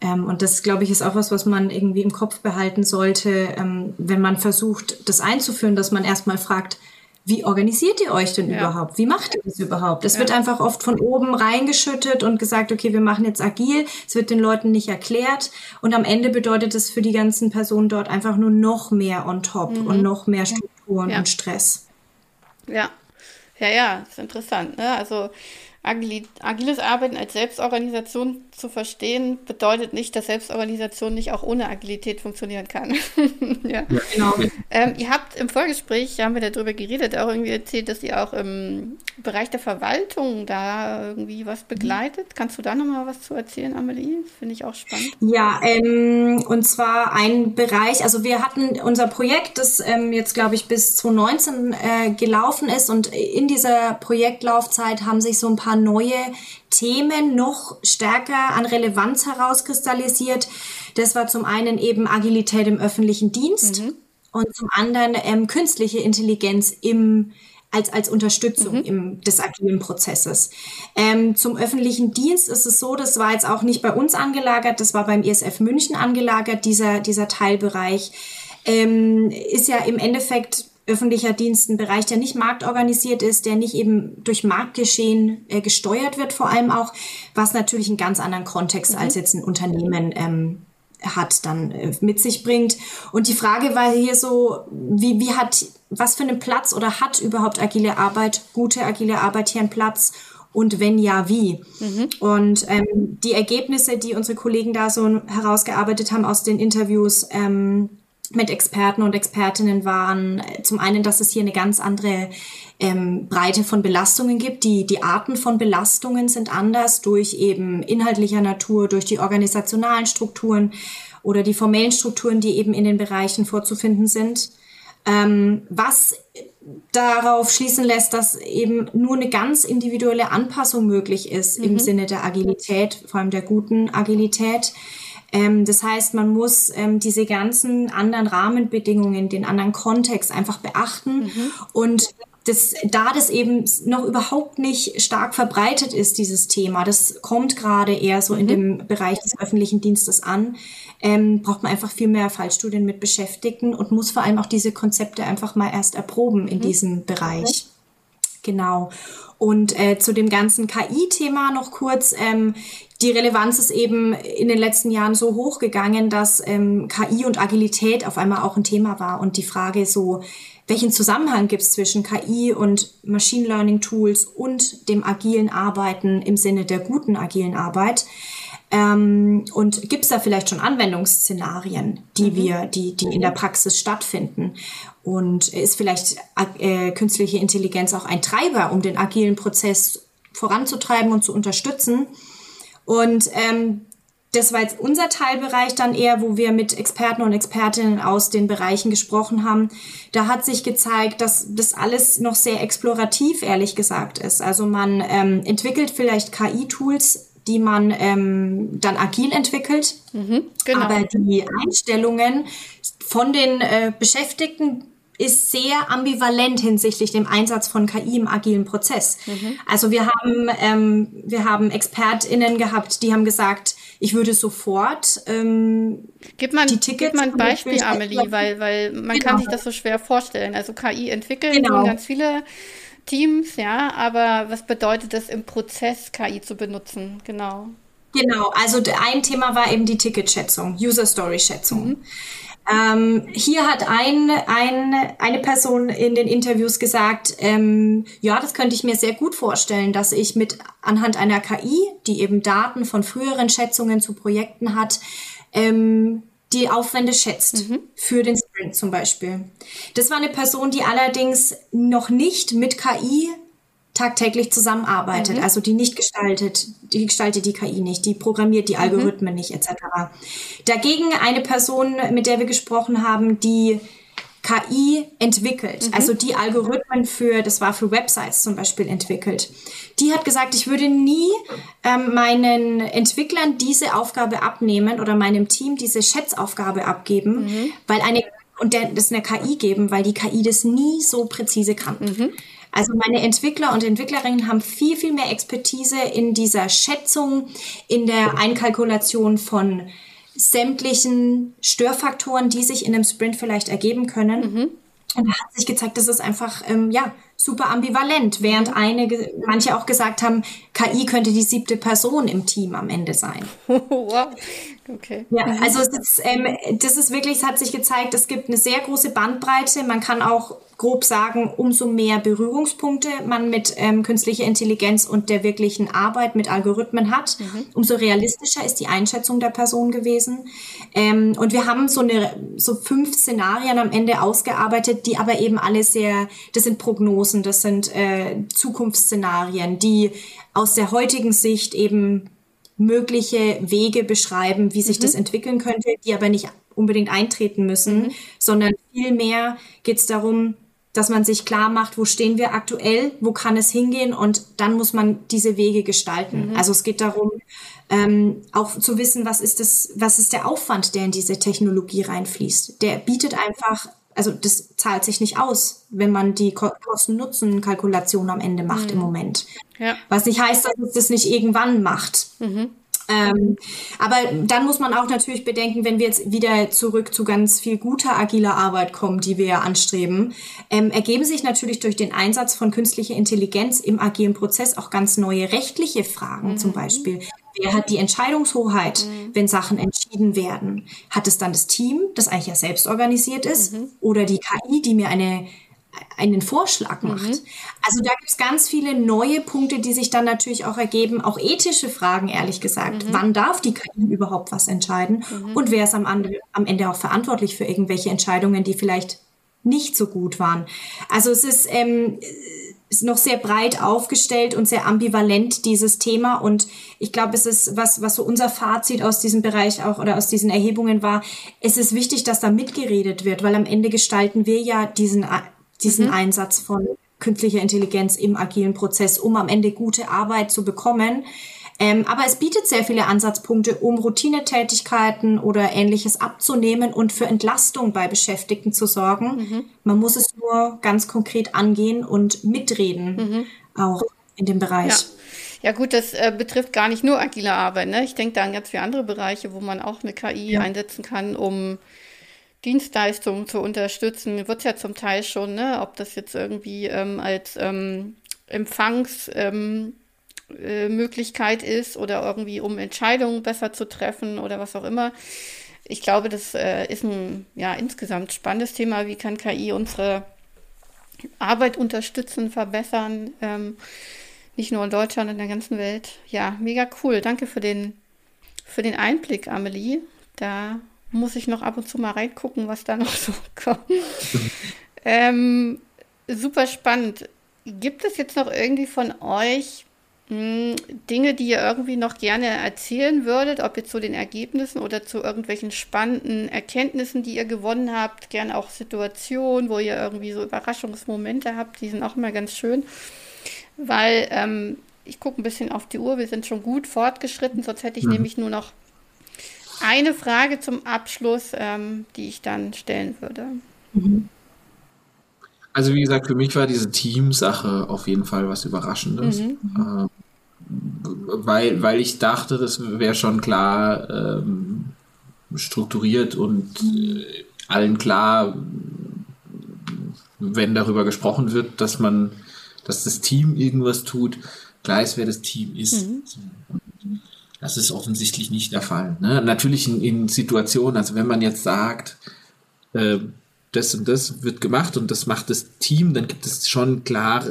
Ähm, und das, glaube ich, ist auch was, was man irgendwie im Kopf behalten sollte, ähm, wenn man versucht, das einzuführen, dass man erstmal fragt, wie organisiert ihr euch denn ja. überhaupt? Wie macht ihr das überhaupt? Es ja. wird einfach oft von oben reingeschüttet und gesagt, okay, wir machen jetzt agil. Es wird den Leuten nicht erklärt. Und am Ende bedeutet es für die ganzen Personen dort einfach nur noch mehr on top mhm. und noch mehr Strukturen ja. und Stress. Ja, ja, ja, ist interessant. Ne? Also agiles Arbeiten als Selbstorganisation zu verstehen, bedeutet nicht, dass Selbstorganisation nicht auch ohne Agilität funktionieren kann. ja. ja. genau. Ähm, ihr habt im Vorgespräch, haben wir darüber geredet, auch irgendwie erzählt, dass ihr auch im Bereich der Verwaltung da irgendwie was begleitet. Kannst du da nochmal was zu erzählen, Amelie? Finde ich auch spannend. Ja, ähm, und zwar ein Bereich, also wir hatten unser Projekt, das ähm, jetzt, glaube ich, bis 2019 äh, gelaufen ist und in dieser Projektlaufzeit haben sich so ein paar neue Themen noch stärker an Relevanz herauskristallisiert. Das war zum einen eben Agilität im öffentlichen Dienst mhm. und zum anderen ähm, künstliche Intelligenz im als, als Unterstützung mhm. im, des agilen Prozesses. Ähm, zum öffentlichen Dienst ist es so, das war jetzt auch nicht bei uns angelagert, das war beim ISF München angelagert, dieser, dieser Teilbereich. Ähm, ist ja im Endeffekt öffentlicher Dienst ein Bereich, der nicht marktorganisiert ist, der nicht eben durch Marktgeschehen äh, gesteuert wird, vor allem auch, was natürlich einen ganz anderen Kontext mhm. als jetzt ein Unternehmen ähm, hat, dann äh, mit sich bringt. Und die Frage war hier so, wie, wie hat, was für einen Platz oder hat überhaupt agile Arbeit, gute agile Arbeit hier einen Platz? Und wenn ja, wie? Mhm. Und ähm, die Ergebnisse, die unsere Kollegen da so herausgearbeitet haben aus den Interviews, ähm, mit Experten und Expertinnen waren äh, zum einen, dass es hier eine ganz andere ähm, Breite von Belastungen gibt. Die, die Arten von Belastungen sind anders durch eben inhaltlicher Natur, durch die organisationalen Strukturen oder die formellen Strukturen, die eben in den Bereichen vorzufinden sind. Ähm, was darauf schließen lässt, dass eben nur eine ganz individuelle Anpassung möglich ist mhm. im Sinne der Agilität, vor allem der guten Agilität. Ähm, das heißt, man muss ähm, diese ganzen anderen Rahmenbedingungen, den anderen Kontext einfach beachten mhm. und das, da das eben noch überhaupt nicht stark verbreitet ist, dieses Thema, das kommt gerade eher so mhm. in dem Bereich des öffentlichen Dienstes an, ähm, braucht man einfach viel mehr Fallstudien mit Beschäftigten und muss vor allem auch diese Konzepte einfach mal erst erproben in mhm. diesem Bereich. Genau. Und äh, zu dem ganzen KI-Thema noch kurz. Ähm, die Relevanz ist eben in den letzten Jahren so hoch gegangen, dass ähm, KI und Agilität auf einmal auch ein Thema war. Und die Frage so, welchen Zusammenhang gibt es zwischen KI und Machine Learning Tools und dem agilen Arbeiten im Sinne der guten agilen Arbeit? Ähm, und gibt es da vielleicht schon Anwendungsszenarien, die mhm. wir, die, die in der Praxis stattfinden? Und ist vielleicht äh, künstliche Intelligenz auch ein Treiber, um den agilen Prozess voranzutreiben und zu unterstützen? Und ähm, das war jetzt unser Teilbereich dann eher, wo wir mit Experten und Expertinnen aus den Bereichen gesprochen haben. Da hat sich gezeigt, dass das alles noch sehr explorativ, ehrlich gesagt, ist. Also man ähm, entwickelt vielleicht KI-Tools, die man ähm, dann agil entwickelt. Mhm, genau. Aber die Einstellungen von den äh, Beschäftigten ist sehr ambivalent hinsichtlich dem Einsatz von KI im agilen Prozess. Mhm. Also wir haben, ähm, wir haben ExpertInnen gehabt, die haben gesagt, ich würde sofort ähm, gib man, die Tickets... Gib mal ein Beispiel, Amelie, weil, weil man genau. kann sich das so schwer vorstellen. Also KI entwickeln genau. ganz viele Teams, ja, aber was bedeutet es im Prozess, KI zu benutzen? Genau. Genau, also ein Thema war eben die Ticketschätzung, User-Story-Schätzung. Mhm. Ähm, hier hat ein, ein, eine Person in den Interviews gesagt, ähm, ja, das könnte ich mir sehr gut vorstellen, dass ich mit anhand einer KI, die eben Daten von früheren Schätzungen zu Projekten hat, ähm, die Aufwände schätzt mhm. für den Sprint zum Beispiel. Das war eine Person, die allerdings noch nicht mit KI tagtäglich zusammenarbeitet, mhm. also die nicht gestaltet, die gestaltet die KI nicht, die programmiert die mhm. Algorithmen mhm. nicht etc. Dagegen eine Person, mit der wir gesprochen haben, die KI entwickelt, mhm. also die Algorithmen für, das war für Websites zum Beispiel entwickelt. Die hat gesagt, ich würde nie ähm, meinen Entwicklern diese Aufgabe abnehmen oder meinem Team diese Schätzaufgabe abgeben, mhm. weil eine und der, das eine KI geben, weil die KI das nie so präzise kann. Mhm. Also meine Entwickler und Entwicklerinnen haben viel, viel mehr Expertise in dieser Schätzung, in der Einkalkulation von sämtlichen Störfaktoren, die sich in einem Sprint vielleicht ergeben können. Mhm. Und da hat sich gezeigt, dass es einfach ähm, ja super ambivalent, während eine, manche auch gesagt haben, KI könnte die siebte Person im Team am Ende sein. wow. Okay. Ja, also es ist, ähm, das ist wirklich, es hat sich gezeigt, es gibt eine sehr große Bandbreite. Man kann auch grob sagen, umso mehr Berührungspunkte man mit ähm, künstlicher Intelligenz und der wirklichen Arbeit mit Algorithmen hat, mhm. umso realistischer ist die Einschätzung der Person gewesen. Ähm, und wir haben so eine so fünf Szenarien am Ende ausgearbeitet, die aber eben alle sehr, das sind Prognosen, das sind äh, Zukunftsszenarien, die aus der heutigen Sicht eben mögliche Wege beschreiben, wie sich mhm. das entwickeln könnte, die aber nicht unbedingt eintreten müssen, mhm. sondern vielmehr geht es darum, dass man sich klar macht, wo stehen wir aktuell, wo kann es hingehen und dann muss man diese Wege gestalten. Mhm. Also es geht darum, ähm, auch zu wissen, was ist das, was ist der Aufwand, der in diese Technologie reinfließt. Der bietet einfach, also das zahlt sich nicht aus, wenn man die Kosten-Nutzen-Kalkulation am Ende macht mhm. im Moment. Ja. Was nicht heißt, dass es das nicht irgendwann macht. Mhm. Ähm, aber dann muss man auch natürlich bedenken, wenn wir jetzt wieder zurück zu ganz viel guter agiler Arbeit kommen, die wir ja anstreben, ähm, ergeben sich natürlich durch den Einsatz von künstlicher Intelligenz im agilen Prozess auch ganz neue rechtliche Fragen. Mhm. Zum Beispiel, wer hat die Entscheidungshoheit, mhm. wenn Sachen entschieden werden? Hat es dann das Team, das eigentlich ja selbst organisiert ist, mhm. oder die KI, die mir eine einen Vorschlag macht. Mhm. Also da gibt es ganz viele neue Punkte, die sich dann natürlich auch ergeben, auch ethische Fragen, ehrlich gesagt. Mhm. Wann darf die KI überhaupt was entscheiden? Mhm. Und wer ist am, am Ende auch verantwortlich für irgendwelche Entscheidungen, die vielleicht nicht so gut waren? Also es ist, ähm, ist noch sehr breit aufgestellt und sehr ambivalent, dieses Thema. Und ich glaube, es ist was, was so unser Fazit aus diesem Bereich auch oder aus diesen Erhebungen war. Es ist wichtig, dass da mitgeredet wird, weil am Ende gestalten wir ja diesen diesen mhm. Einsatz von künstlicher Intelligenz im agilen Prozess, um am Ende gute Arbeit zu bekommen. Ähm, aber es bietet sehr viele Ansatzpunkte, um Routinetätigkeiten oder ähnliches abzunehmen und für Entlastung bei Beschäftigten zu sorgen. Mhm. Man muss es nur ganz konkret angehen und mitreden, mhm. auch in dem Bereich. Ja. Ja gut, das äh, betrifft gar nicht nur agile Arbeit. Ne? Ich denke da an ganz viele andere Bereiche, wo man auch eine KI ja. einsetzen kann, um Dienstleistungen zu unterstützen, wird ja zum Teil schon, ne, ob das jetzt irgendwie ähm, als ähm, Empfangsmöglichkeit ähm, äh, ist oder irgendwie um Entscheidungen besser zu treffen oder was auch immer. Ich glaube, das äh, ist ein ja insgesamt spannendes Thema. Wie kann KI unsere Arbeit unterstützen, verbessern? Ähm, nicht nur in Deutschland, in der ganzen Welt. Ja, mega cool. Danke für den, für den Einblick, Amelie. Da muss ich noch ab und zu mal reingucken, was da noch so kommt. ähm, super spannend. Gibt es jetzt noch irgendwie von euch Dinge, die ihr irgendwie noch gerne erzählen würdet, ob jetzt zu den Ergebnissen oder zu irgendwelchen spannenden Erkenntnissen, die ihr gewonnen habt, gerne auch Situationen, wo ihr irgendwie so Überraschungsmomente habt, die sind auch immer ganz schön, weil ähm, ich gucke ein bisschen auf die Uhr, wir sind schon gut fortgeschritten, sonst hätte ich mhm. nämlich nur noch eine Frage zum Abschluss, ähm, die ich dann stellen würde. Mhm. Also wie gesagt, für mich war diese Teamsache auf jeden Fall was Überraschendes. Mhm. Ähm, weil, weil ich dachte, das wäre schon klar ähm, strukturiert und äh, allen klar, wenn darüber gesprochen wird, dass man, dass das Team irgendwas tut, klar ist, wer das Team ist. Mhm. Das ist offensichtlich nicht der Fall. Ne? Natürlich in, in, Situationen, also wenn man jetzt sagt, äh, das und das wird gemacht und das macht das Team, dann gibt es schon klar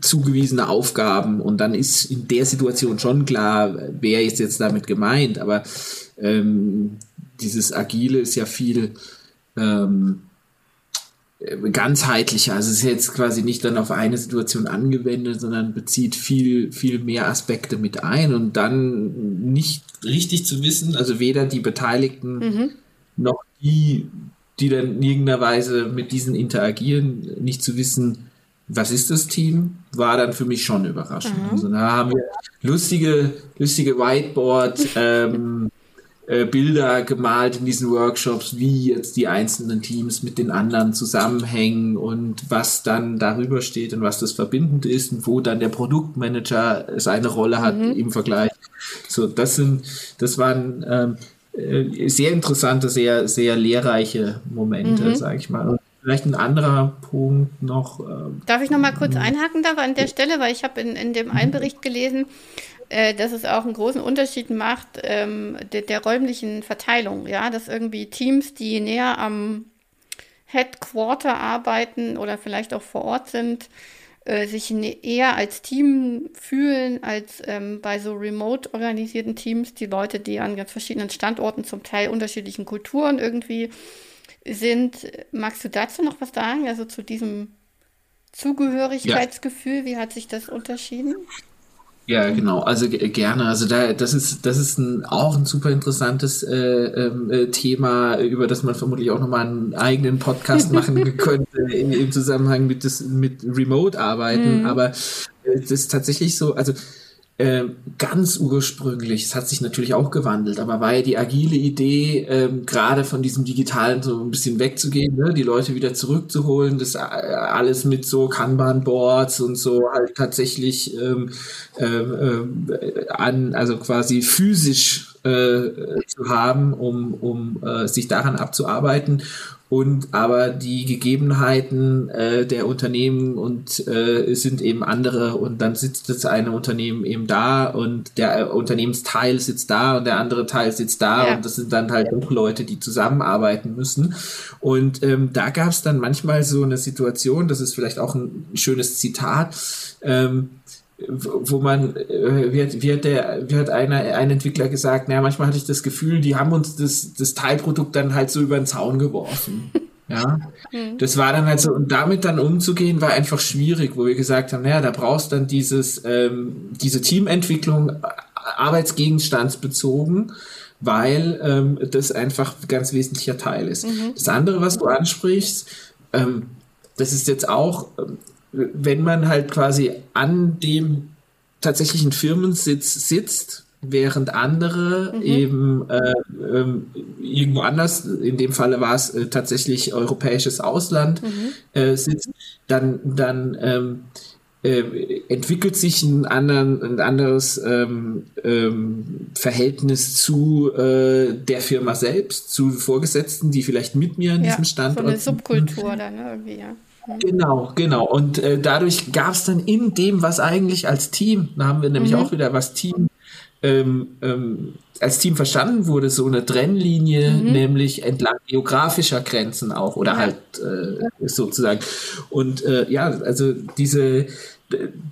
zugewiesene Aufgaben und dann ist in der Situation schon klar, wer ist jetzt damit gemeint. Aber ähm, dieses Agile ist ja viel ähm, ganzheitlicher. Also es ist jetzt quasi nicht dann auf eine Situation angewendet, sondern bezieht viel, viel mehr Aspekte mit ein und dann nicht richtig zu wissen, also weder die Beteiligten mhm. noch die, die dann in irgendeiner Weise mit diesen interagieren, nicht zu wissen, was ist das Team, war dann für mich schon überraschend. Mhm. Also da haben wir lustige, lustige Whiteboard, ähm, äh, Bilder gemalt in diesen Workshops, wie jetzt die einzelnen Teams mit den anderen zusammenhängen und was dann darüber steht und was das verbindend ist und wo dann der Produktmanager seine Rolle hat mhm. im Vergleich. So, das sind, das waren ähm, äh, sehr interessante, sehr, sehr lehrreiche Momente, mhm. sage ich mal. Und vielleicht ein anderer Punkt noch. Ähm, Darf ich noch mal kurz einhaken da an der Stelle, weil ich habe in, in dem einen Bericht gelesen, äh, dass es auch einen großen Unterschied macht ähm, der, der räumlichen Verteilung, ja, dass irgendwie Teams, die näher am Headquarter arbeiten oder vielleicht auch vor Ort sind, äh, sich ne, eher als Team fühlen als ähm, bei so remote organisierten Teams, die Leute, die an ganz verschiedenen Standorten zum Teil unterschiedlichen Kulturen irgendwie sind. Magst du dazu noch was sagen? Also zu diesem Zugehörigkeitsgefühl, ja. wie hat sich das unterschieden? Ja, genau. Also gerne. Also da, das ist, das ist ein, auch ein super interessantes äh, ähm, äh, Thema, über das man vermutlich auch nochmal einen eigenen Podcast machen könnte im, im Zusammenhang mit das, mit Remote-Arbeiten. Mhm. Aber äh, das ist tatsächlich so. Also äh, ganz ursprünglich, es hat sich natürlich auch gewandelt, aber war ja die agile Idee, ähm, gerade von diesem Digitalen so ein bisschen wegzugehen, ne? die Leute wieder zurückzuholen, das äh, alles mit so Kanban-Boards und so halt tatsächlich ähm, ähm, äh, an, also quasi physisch äh, zu haben, um, um äh, sich daran abzuarbeiten und aber die Gegebenheiten äh, der Unternehmen und äh, sind eben andere und dann sitzt das eine Unternehmen eben da und der äh, Unternehmensteil sitzt da und der andere Teil sitzt da ja. und das sind dann halt auch Leute, die zusammenarbeiten müssen und ähm, da gab es dann manchmal so eine Situation, das ist vielleicht auch ein schönes Zitat, ähm, wo man, äh, wie hat, wie hat, der, wie hat einer, ein Entwickler gesagt, naja, manchmal hatte ich das Gefühl, die haben uns das, das Teilprodukt dann halt so über den Zaun geworfen. Ja, mhm. das war dann halt so, und damit dann umzugehen, war einfach schwierig, wo wir gesagt haben, naja, da brauchst dann dieses, ähm, diese Teamentwicklung arbeitsgegenstandsbezogen, weil ähm, das einfach ein ganz wesentlicher Teil ist. Mhm. Das andere, was du ansprichst, ähm, das ist jetzt auch, ähm, wenn man halt quasi an dem tatsächlichen Firmensitz sitzt, während andere mhm. eben äh, ähm, irgendwo anders, in dem Falle war es äh, tatsächlich europäisches Ausland, mhm. äh, sitzt, dann, dann ähm, äh, entwickelt sich ein, anderen, ein anderes ähm, ähm, Verhältnis zu äh, der Firma selbst, zu Vorgesetzten, die vielleicht mit mir an ja, diesem Standort so eine Subkultur dann irgendwie, ja. Genau, genau. Und äh, dadurch gab es dann in dem, was eigentlich als Team, da haben wir nämlich mhm. auch wieder was Team ähm, ähm, als Team verstanden wurde, so eine Trennlinie, mhm. nämlich entlang geografischer Grenzen auch oder ja. halt äh, sozusagen. Und äh, ja, also diese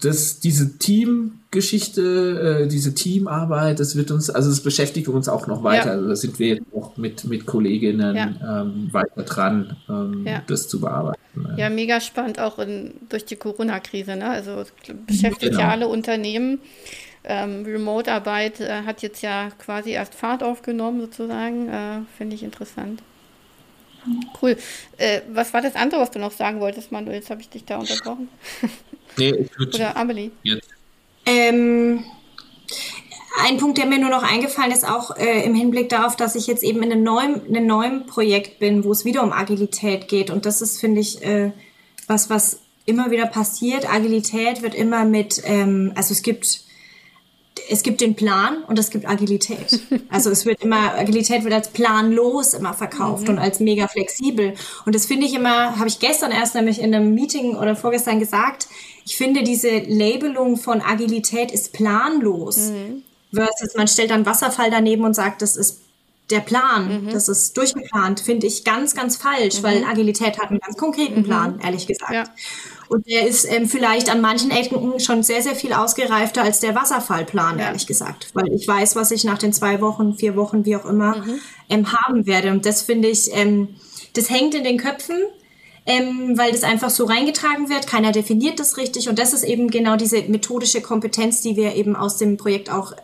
das, diese Teamgeschichte, äh, diese Teamarbeit, das wird uns, also das beschäftigt uns auch noch weiter. Ja. Also da sind wir jetzt auch mit, mit Kolleginnen ja. ähm, weiter dran, ähm, ja. das zu bearbeiten. Ja, mega spannend auch in, durch die Corona-Krise. Ne? Also es beschäftigt genau. ja alle Unternehmen. Ähm, Remote-Arbeit äh, hat jetzt ja quasi erst Fahrt aufgenommen, sozusagen. Äh, Finde ich interessant. Cool. Äh, was war das andere, was du noch sagen wolltest, Manu? Jetzt habe ich dich da unterbrochen. Nee, ich würde. Oder Amelie. Jetzt. Ähm, ein Punkt, der mir nur noch eingefallen ist, auch äh, im Hinblick darauf, dass ich jetzt eben in einem neuen, in einem neuen Projekt bin, wo es wieder um Agilität geht. Und das ist, finde ich, äh, was, was immer wieder passiert. Agilität wird immer mit, ähm, also es gibt es gibt den Plan und es gibt Agilität. Also es wird immer, Agilität wird als planlos immer verkauft mhm. und als mega flexibel. Und das finde ich immer, habe ich gestern erst nämlich in einem Meeting oder vorgestern gesagt, ich finde diese Labelung von Agilität ist planlos. Mhm. Versus man stellt dann Wasserfall daneben und sagt, das ist der Plan, mhm. das ist durchgeplant, finde ich ganz, ganz falsch, weil mhm. Agilität hat einen ganz konkreten mhm. Plan, ehrlich gesagt. Ja. Und der ist ähm, vielleicht an manchen Ecken schon sehr, sehr viel ausgereifter als der Wasserfallplan, ja. ehrlich gesagt. Weil ich weiß, was ich nach den zwei Wochen, vier Wochen, wie auch immer, mhm. ähm, haben werde. Und das finde ich, ähm, das hängt in den Köpfen. Ähm, weil das einfach so reingetragen wird. Keiner definiert das richtig. Und das ist eben genau diese methodische Kompetenz, die wir eben aus dem Projekt auch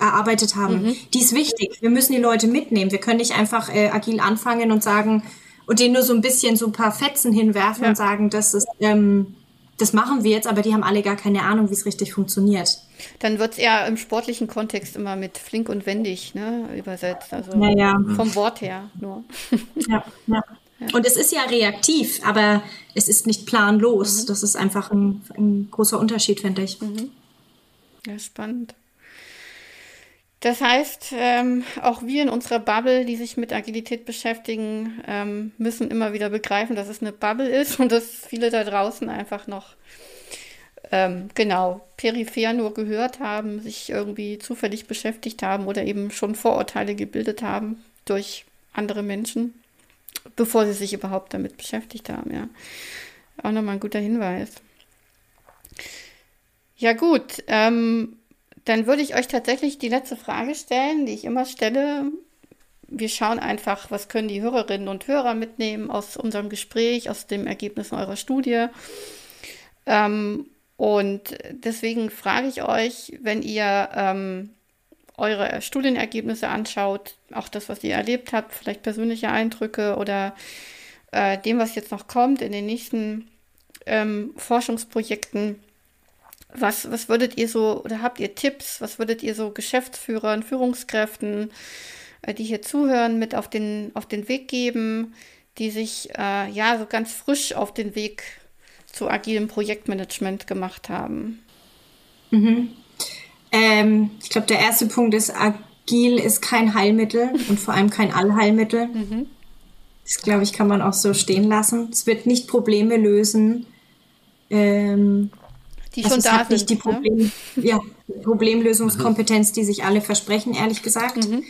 erarbeitet haben. Mhm. Die ist wichtig. Wir müssen die Leute mitnehmen. Wir können nicht einfach äh, agil anfangen und sagen, und denen nur so ein bisschen so ein paar Fetzen hinwerfen ja. und sagen, das ist, ähm, das machen wir jetzt, aber die haben alle gar keine Ahnung, wie es richtig funktioniert. Dann wird es eher im sportlichen Kontext immer mit flink und wendig ne, übersetzt. Also ja, vom Wort her nur. Ja, ja. Und es ist ja reaktiv, aber es ist nicht planlos. Mhm. Das ist einfach ein, ein großer Unterschied, finde ich. Mhm. Ja, spannend. Das heißt, ähm, auch wir in unserer Bubble, die sich mit Agilität beschäftigen, ähm, müssen immer wieder begreifen, dass es eine Bubble ist und dass viele da draußen einfach noch ähm, genau peripher nur gehört haben, sich irgendwie zufällig beschäftigt haben oder eben schon Vorurteile gebildet haben durch andere Menschen, bevor sie sich überhaupt damit beschäftigt haben. Ja, auch nochmal ein guter Hinweis. Ja gut. Ähm, dann würde ich euch tatsächlich die letzte Frage stellen, die ich immer stelle. Wir schauen einfach, was können die Hörerinnen und Hörer mitnehmen aus unserem Gespräch, aus den Ergebnissen eurer Studie. Ähm, und deswegen frage ich euch, wenn ihr ähm, eure Studienergebnisse anschaut, auch das, was ihr erlebt habt, vielleicht persönliche Eindrücke oder äh, dem, was jetzt noch kommt in den nächsten ähm, Forschungsprojekten, was, was würdet ihr so, oder habt ihr Tipps, was würdet ihr so Geschäftsführern, Führungskräften, äh, die hier zuhören, mit auf den, auf den Weg geben, die sich äh, ja so ganz frisch auf den Weg zu agilem Projektmanagement gemacht haben? Mhm. Ähm, ich glaube, der erste Punkt ist, agil ist kein Heilmittel und vor allem kein Allheilmittel. Mhm. Das, glaube ich, kann man auch so stehen lassen. Es wird nicht Probleme lösen. Ähm, die schon da sind. Nicht die Problem, ne? ja, Problemlösungskompetenz, die sich alle versprechen, ehrlich gesagt. Mhm.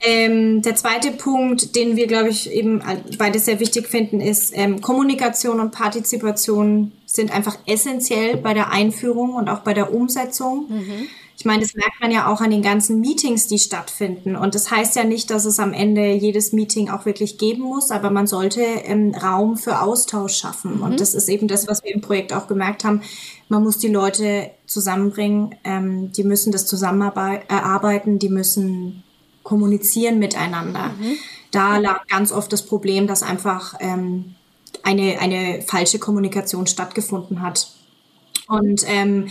Ähm, der zweite Punkt, den wir, glaube ich, eben beide sehr wichtig finden, ist, ähm, Kommunikation und Partizipation sind einfach essentiell bei der Einführung und auch bei der Umsetzung. Mhm. Ich meine, das merkt man ja auch an den ganzen Meetings, die stattfinden. Und das heißt ja nicht, dass es am Ende jedes Meeting auch wirklich geben muss, aber man sollte ähm, Raum für Austausch schaffen. Mhm. Und das ist eben das, was wir im Projekt auch gemerkt haben. Man muss die Leute zusammenbringen, ähm, die müssen das zusammenarbeiten, die müssen kommunizieren miteinander. Mhm. Da lag ganz oft das Problem, dass einfach ähm, eine, eine falsche Kommunikation stattgefunden hat. Und ähm,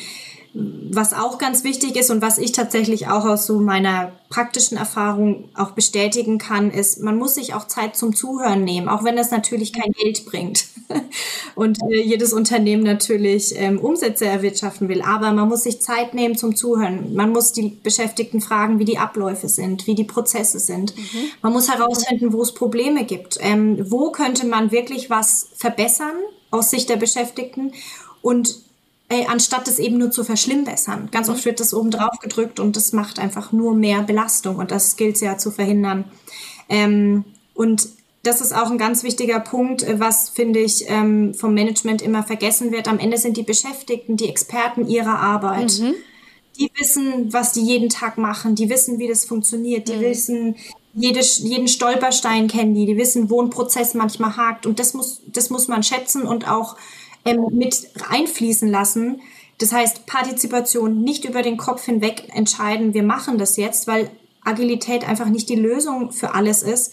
was auch ganz wichtig ist und was ich tatsächlich auch aus so meiner praktischen Erfahrung auch bestätigen kann, ist, man muss sich auch Zeit zum Zuhören nehmen, auch wenn das natürlich kein Geld bringt und äh, jedes Unternehmen natürlich ähm, Umsätze erwirtschaften will. Aber man muss sich Zeit nehmen zum Zuhören. Man muss die Beschäftigten fragen, wie die Abläufe sind, wie die Prozesse sind. Mhm. Man muss herausfinden, wo es Probleme gibt. Ähm, wo könnte man wirklich was verbessern aus Sicht der Beschäftigten und ey, anstatt es eben nur zu verschlimmbessern. Ganz oft mhm. wird das oben drauf gedrückt und das macht einfach nur mehr Belastung und das gilt es ja zu verhindern. Ähm, und das ist auch ein ganz wichtiger Punkt, äh, was, finde ich, ähm, vom Management immer vergessen wird. Am Ende sind die Beschäftigten die Experten ihrer Arbeit. Mhm. Die wissen, was die jeden Tag machen. Die wissen, wie das funktioniert. Die mhm. wissen, jede, jeden Stolperstein kennen die. Die wissen, wo ein Prozess manchmal hakt. Und das muss, das muss man schätzen und auch ähm, mit einfließen lassen. Das heißt, Partizipation nicht über den Kopf hinweg entscheiden, wir machen das jetzt, weil Agilität einfach nicht die Lösung für alles ist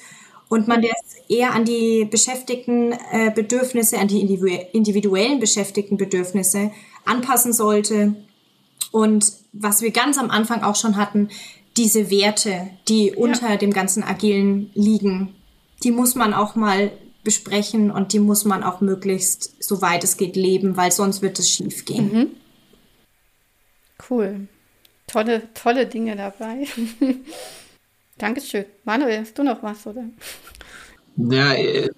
und man das eher an die beschäftigten äh, Bedürfnisse, an die individuellen beschäftigten Bedürfnisse anpassen sollte. Und was wir ganz am Anfang auch schon hatten, diese Werte, die unter ja. dem ganzen Agilen liegen, die muss man auch mal besprechen und die muss man auch möglichst, soweit es geht, leben, weil sonst wird es schief gehen. Mhm. Cool. Tolle, tolle Dinge dabei. Dankeschön. Manuel, hast du noch was, oder? Ja, äh,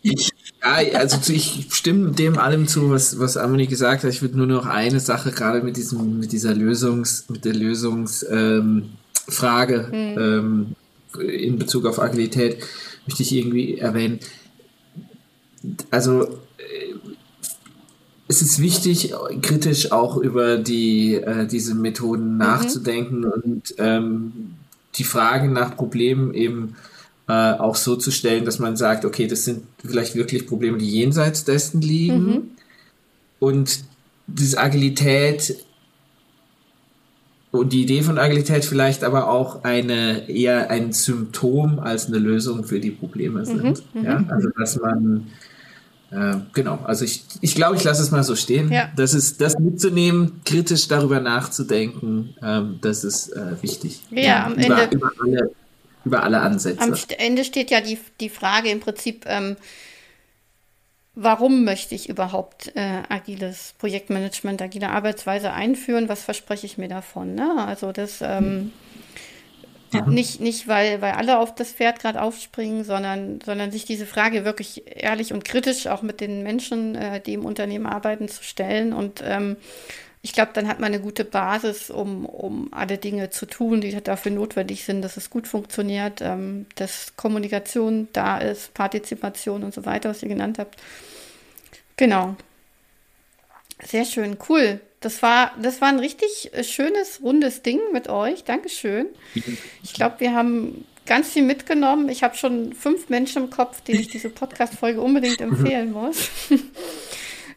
ich, ja, also ich stimme dem allem zu, was, was Amelie gesagt hat. Ich würde nur noch eine Sache gerade mit diesem, mit dieser Lösungs, mit der Lösungsfrage ähm, hm. ähm, in Bezug auf Agilität möchte ich irgendwie erwähnen also äh, es ist wichtig, kritisch auch über die, äh, diese Methoden mhm. nachzudenken und ähm, die Fragen nach Problemen eben äh, auch so zu stellen, dass man sagt, okay, das sind vielleicht wirklich Probleme, die jenseits dessen liegen. Mhm. Und diese Agilität und die Idee von Agilität vielleicht aber auch eine eher ein Symptom als eine Lösung für die Probleme sind. Mhm. Ja? Also dass man äh, genau, also ich, ich glaube, ich lasse es mal so stehen. Ja. Das ist das mitzunehmen, kritisch darüber nachzudenken, ähm, das ist äh, wichtig. Ja, ja, am über, Ende. Über alle, über alle Ansätze. Am Ende steht ja die, die Frage im Prinzip, ähm, warum möchte ich überhaupt äh, agiles Projektmanagement, agile Arbeitsweise einführen? Was verspreche ich mir davon? Ne? Also das. Ähm, hm ja. Nicht, nicht weil, weil alle auf das Pferd gerade aufspringen, sondern, sondern sich diese Frage wirklich ehrlich und kritisch auch mit den Menschen, äh, die im Unternehmen arbeiten, zu stellen. Und ähm, ich glaube, dann hat man eine gute Basis, um, um alle Dinge zu tun, die dafür notwendig sind, dass es gut funktioniert, ähm, dass Kommunikation da ist, Partizipation und so weiter, was ihr genannt habt. Genau. Sehr schön, cool. Das war, das war ein richtig äh, schönes, rundes Ding mit euch. Dankeschön. Ich glaube, wir haben ganz viel mitgenommen. Ich habe schon fünf Menschen im Kopf, denen ich diese Podcast-Folge unbedingt empfehlen muss.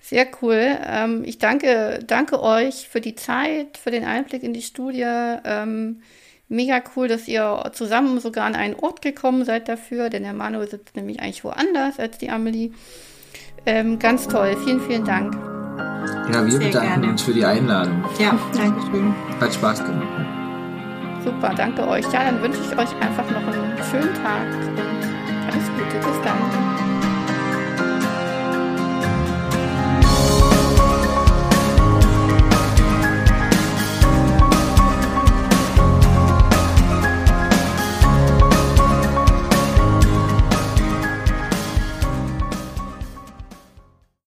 Sehr cool. Ähm, ich danke, danke euch für die Zeit, für den Einblick in die Studie. Ähm, mega cool, dass ihr zusammen sogar an einen Ort gekommen seid dafür, denn der Manuel sitzt nämlich eigentlich woanders als die Amelie. Ähm, ganz toll. Vielen, vielen Dank. Ja, wir Sehr bedanken gerne. uns für die Einladung. Ja, danke schön. Hat Spaß gemacht. Super, danke euch. Ja, dann wünsche ich euch einfach noch einen schönen Tag und alles Gute. Bis dann.